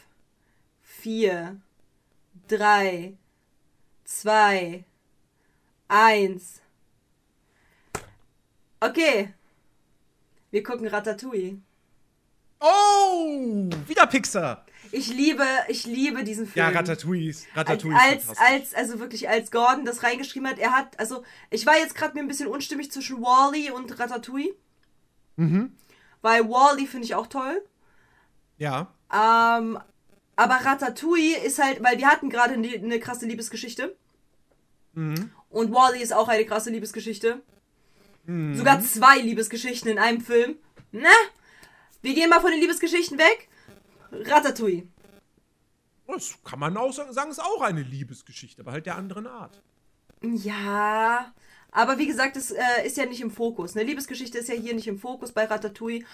4, 3, 2, 1. Okay. Wir gucken Ratatouille. Oh, wieder Pixar. Ich liebe, ich liebe diesen Film. Ja, Ratatouille Ratatouille als, ist als, fantastisch. als, also wirklich, als Gordon das reingeschrieben hat, er hat, also, ich war jetzt gerade mir ein bisschen unstimmig zwischen Wally und Ratatouille. Mhm. Weil Wally finde ich auch toll. Ja. Ähm, aber Ratatouille ist halt, weil wir hatten gerade eine, eine krasse Liebesgeschichte. Mhm. Und Wally ist auch eine krasse Liebesgeschichte. Sogar zwei Liebesgeschichten in einem Film. Na? Wir gehen mal von den Liebesgeschichten weg. Ratatouille. Das kann man auch sagen, sagen, ist auch eine Liebesgeschichte, aber halt der anderen Art. Ja, aber wie gesagt, das äh, ist ja nicht im Fokus. Eine Liebesgeschichte ist ja hier nicht im Fokus bei Ratatouille.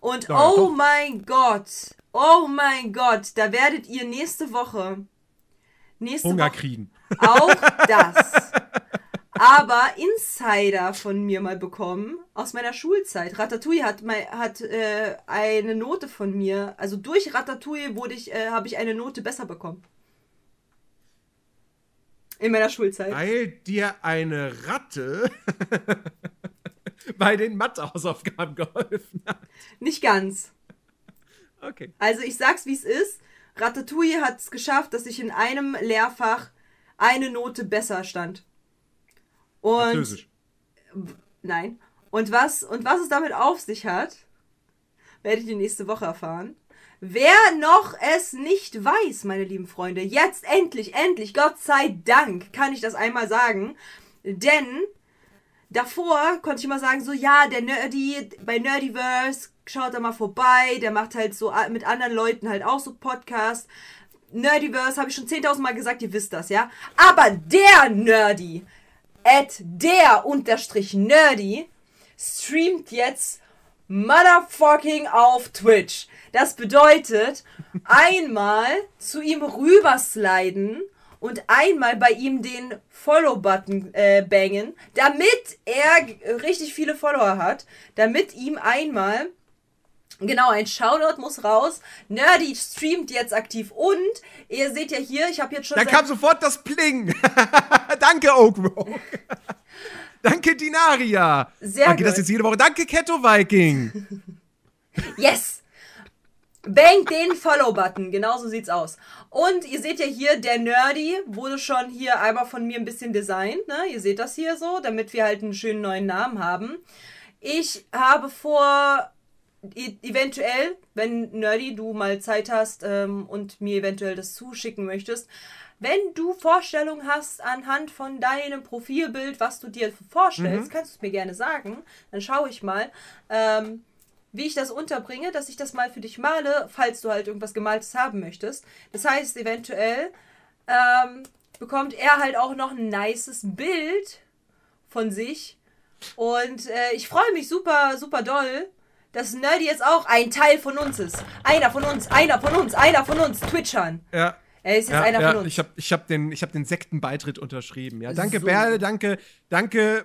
Und Ja, oh doch. mein Gott, oh mein Gott, da werdet ihr nächste Woche, nächste Hunger Woche kriegen. auch das, aber Insider von mir mal bekommen aus meiner Schulzeit. Ratatouille hat, mal, hat äh, eine Note von mir, also durch Ratatouille wurde ich, äh, habe ich eine Note besser bekommen. In meiner Schulzeit. Weil dir eine Ratte bei den Mathehausaufgaben geholfen hat. Nicht ganz. Okay. Also ich sag's wie es ist. Ratatouille hat es geschafft, dass ich in einem Lehrfach eine Note besser stand. Und Französisch. nein. Und was und was es damit auf sich hat, werdet ihr nächste Woche erfahren. Wer noch es nicht weiß, meine lieben Freunde, jetzt endlich, endlich, Gott sei Dank, kann ich das einmal sagen. Denn davor konnte ich immer sagen, so ja, der Nerdy, bei Nerdiverse, schaut da mal vorbei, der macht halt so mit anderen Leuten halt auch so Podcast. Nerdiverse habe ich schon 10.000 Mal gesagt, ihr wisst das, ja. Aber der Nerdy, at der unterstrich Nerdy, streamt jetzt motherfucking auf Twitch. Das bedeutet, einmal zu ihm rübersliden und einmal bei ihm den Follow-Button äh, bangen, damit er richtig viele Follower hat, damit ihm einmal Genau, ein Shoutout muss raus. Nerdy streamt jetzt aktiv und ihr seht ja hier, ich habe jetzt schon seit- kam sofort das Pling. Danke, Oak Rogue. Danke, Dinaria. Sehr Danke, das gut. jetzt jede Woche. Danke, Keto Viking. Yes! Bank den Follow-Button, genau so sieht's aus. Und ihr seht ja hier, der Nerdy wurde schon hier einmal von mir ein bisschen designt, ne? Ihr seht das hier so, damit wir halt einen schönen neuen Namen haben. Ich habe vor, e eventuell, wenn Nerdy du mal Zeit hast ähm, und mir eventuell das zuschicken möchtest, wenn du Vorstellungen hast anhand von deinem Profilbild, was du dir vorstellst, kannst du es mir gerne sagen. Dann schaue ich mal. Ähm, wie ich das unterbringe, dass ich das mal für dich male, falls du halt irgendwas Gemaltes haben möchtest. Das heißt, eventuell ähm, bekommt er halt auch noch ein nices Bild von sich. Und äh, ich freue mich super, super doll, dass Nerdy jetzt auch ein Teil von uns ist. Einer von uns, einer von uns, einer von uns, Twitchern. Ja. Er ist jetzt Ja, einer ja, von uns. ich habe ich hab den, ich hab den Sektenbeitritt unterschrieben. Ja, danke So. Berle, danke, danke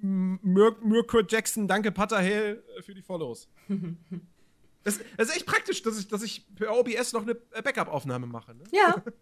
Mir Mirko Jackson, danke Patterhill äh, für die Follows. das ist echt praktisch, dass ich, dass ich per OBS noch eine äh, Backup-Aufnahme mache. Ne? Ja.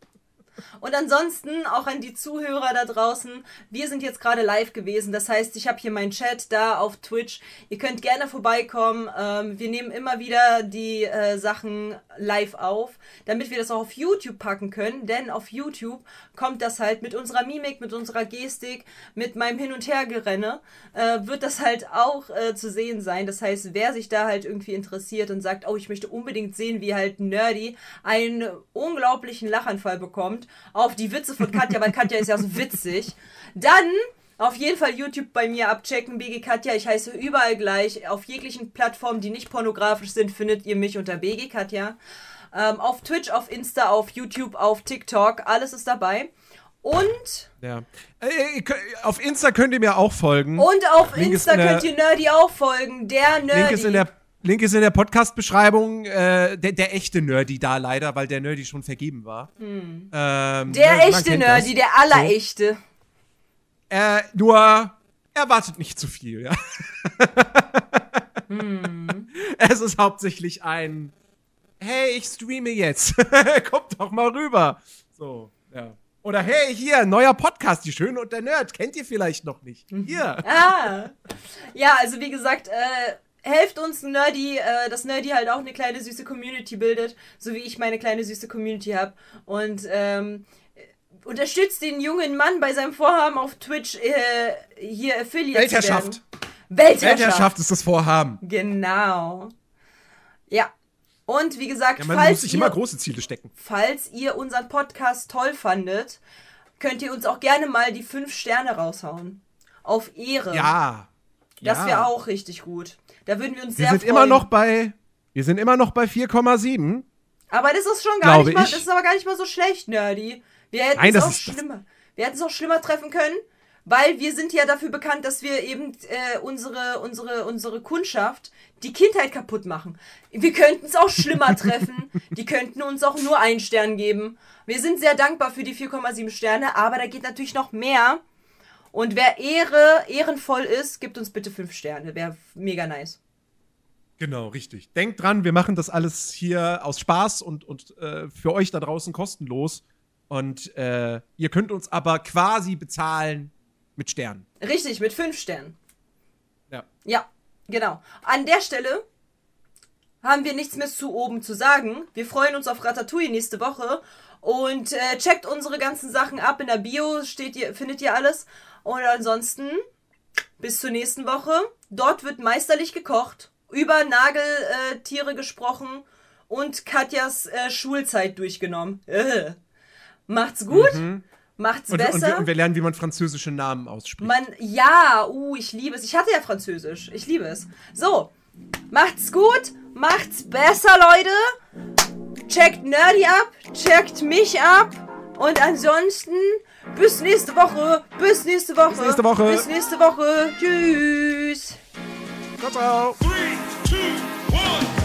Und ansonsten auch an die Zuhörer da draußen. Wir sind jetzt gerade live gewesen. Das heißt, ich habe hier meinen Chat da auf Twitch. Ihr könnt gerne vorbeikommen. Ähm, wir nehmen immer wieder die äh, Sachen live auf, damit wir das auch auf YouTube packen können. Denn auf YouTube kommt das halt mit unserer Mimik, mit unserer Gestik, mit meinem Hin- und Hergerenne, äh, wird das halt auch äh, zu sehen sein. Das heißt, wer sich da halt irgendwie interessiert und sagt, oh, ich möchte unbedingt sehen, wie halt Nerdy einen unglaublichen Lachanfall bekommt auf die Witze von Katja, weil Katja ist ja so witzig, dann auf jeden Fall YouTube bei mir abchecken, BG Katja. Ich heiße überall gleich. Auf jeglichen Plattformen, die nicht pornografisch sind, findet ihr mich unter BG Katja. Ähm, auf Twitch, auf Insta, auf YouTube, auf TikTok. Alles ist dabei. Und, Ja. Äh, könnt- auf Insta könnt ihr mir auch folgen. und auf Link Insta in der- könnt ihr Nerdy auch folgen. Der Nerdy. Link ist in der, Link ist in der Podcast-Beschreibung. Äh, der, der echte Nerdy da leider, weil der Nerdy schon vergeben war. Ähm, der ne, echte Nerdy, das. der allerechte. Äh, nur erwartet nicht zu viel, ja. Hm. Es ist hauptsächlich ein Hey, ich streame jetzt. Kommt doch mal rüber. So, ja. Oder hey, hier, neuer Podcast, die Schöne und der Nerd. Kennt ihr vielleicht noch nicht? Mhm. Hier. Ah. Ja, also wie gesagt, äh, helft uns Nerdy, äh, dass Nerdy halt auch eine kleine süße Community bildet, so wie ich meine kleine süße Community habe. Und ähm, unterstützt den jungen Mann bei seinem Vorhaben auf Twitch hier Affiliate zu Weltherrschaft. werden. Weltherrschaft. Weltherrschaft ist das Vorhaben. Genau. Ja. Und wie gesagt, Ja, man falls muss sich ihr, immer große Ziele stecken. falls ihr unseren Podcast toll fandet, könnt ihr uns auch gerne mal die fünf Sterne raushauen. Auf Ehre. Ja. Das ja. wäre auch richtig gut. Da würden wir uns Wir sehr sind freuen. immer noch bei. Wir sind immer noch bei 4,7. Aber das ist schon gar nicht mal, ich. das ist aber gar nicht mal so schlecht, Nerdy. Wir hätten Nein, es auch schlimmer. Wir hätten es auch schlimmer treffen können, weil wir sind ja dafür bekannt, dass wir eben äh, unsere, unsere, unsere Kundschaft die Kindheit kaputt machen. Wir könnten es auch schlimmer treffen. Die könnten uns auch nur einen Stern geben. Wir sind sehr dankbar für die 4,7 Sterne, aber da geht natürlich noch mehr. Und wer Ehre, ehrenvoll ist, gibt uns bitte 5 Sterne. Wäre mega nice. Genau, richtig. Denkt dran, wir machen das alles hier aus Spaß und, und äh, für euch da draußen kostenlos. Und äh, ihr könnt uns aber quasi bezahlen mit Sternen. Richtig, mit 5 Sternen. Ja. Ja, genau. An der Stelle haben wir nichts mehr zu oben zu sagen. Wir freuen uns auf Ratatouille nächste Woche. Und äh, checkt unsere ganzen Sachen ab. In der Bio steht ihr, findet ihr alles. Und ansonsten bis zur nächsten Woche. Dort wird meisterlich gekocht, über Nageltiere äh, Tiere gesprochen und Katjas äh, Schulzeit durchgenommen. Äh. Macht's gut, macht's Mhm. Und, und, besser. wir, und wir lernen, wie man französische Namen ausspricht. Man, ja, uh, ich liebe es. Ich hatte ja Französisch. Ich liebe es. So, macht's gut, macht's besser, Leute. Checkt Nerdy ab, checkt mich ab. Und ansonsten, bis nächste Woche. Bis nächste Woche. Bis nächste Woche. Bis nächste Woche. Tschüss. ciao, ciao. Three, two, one.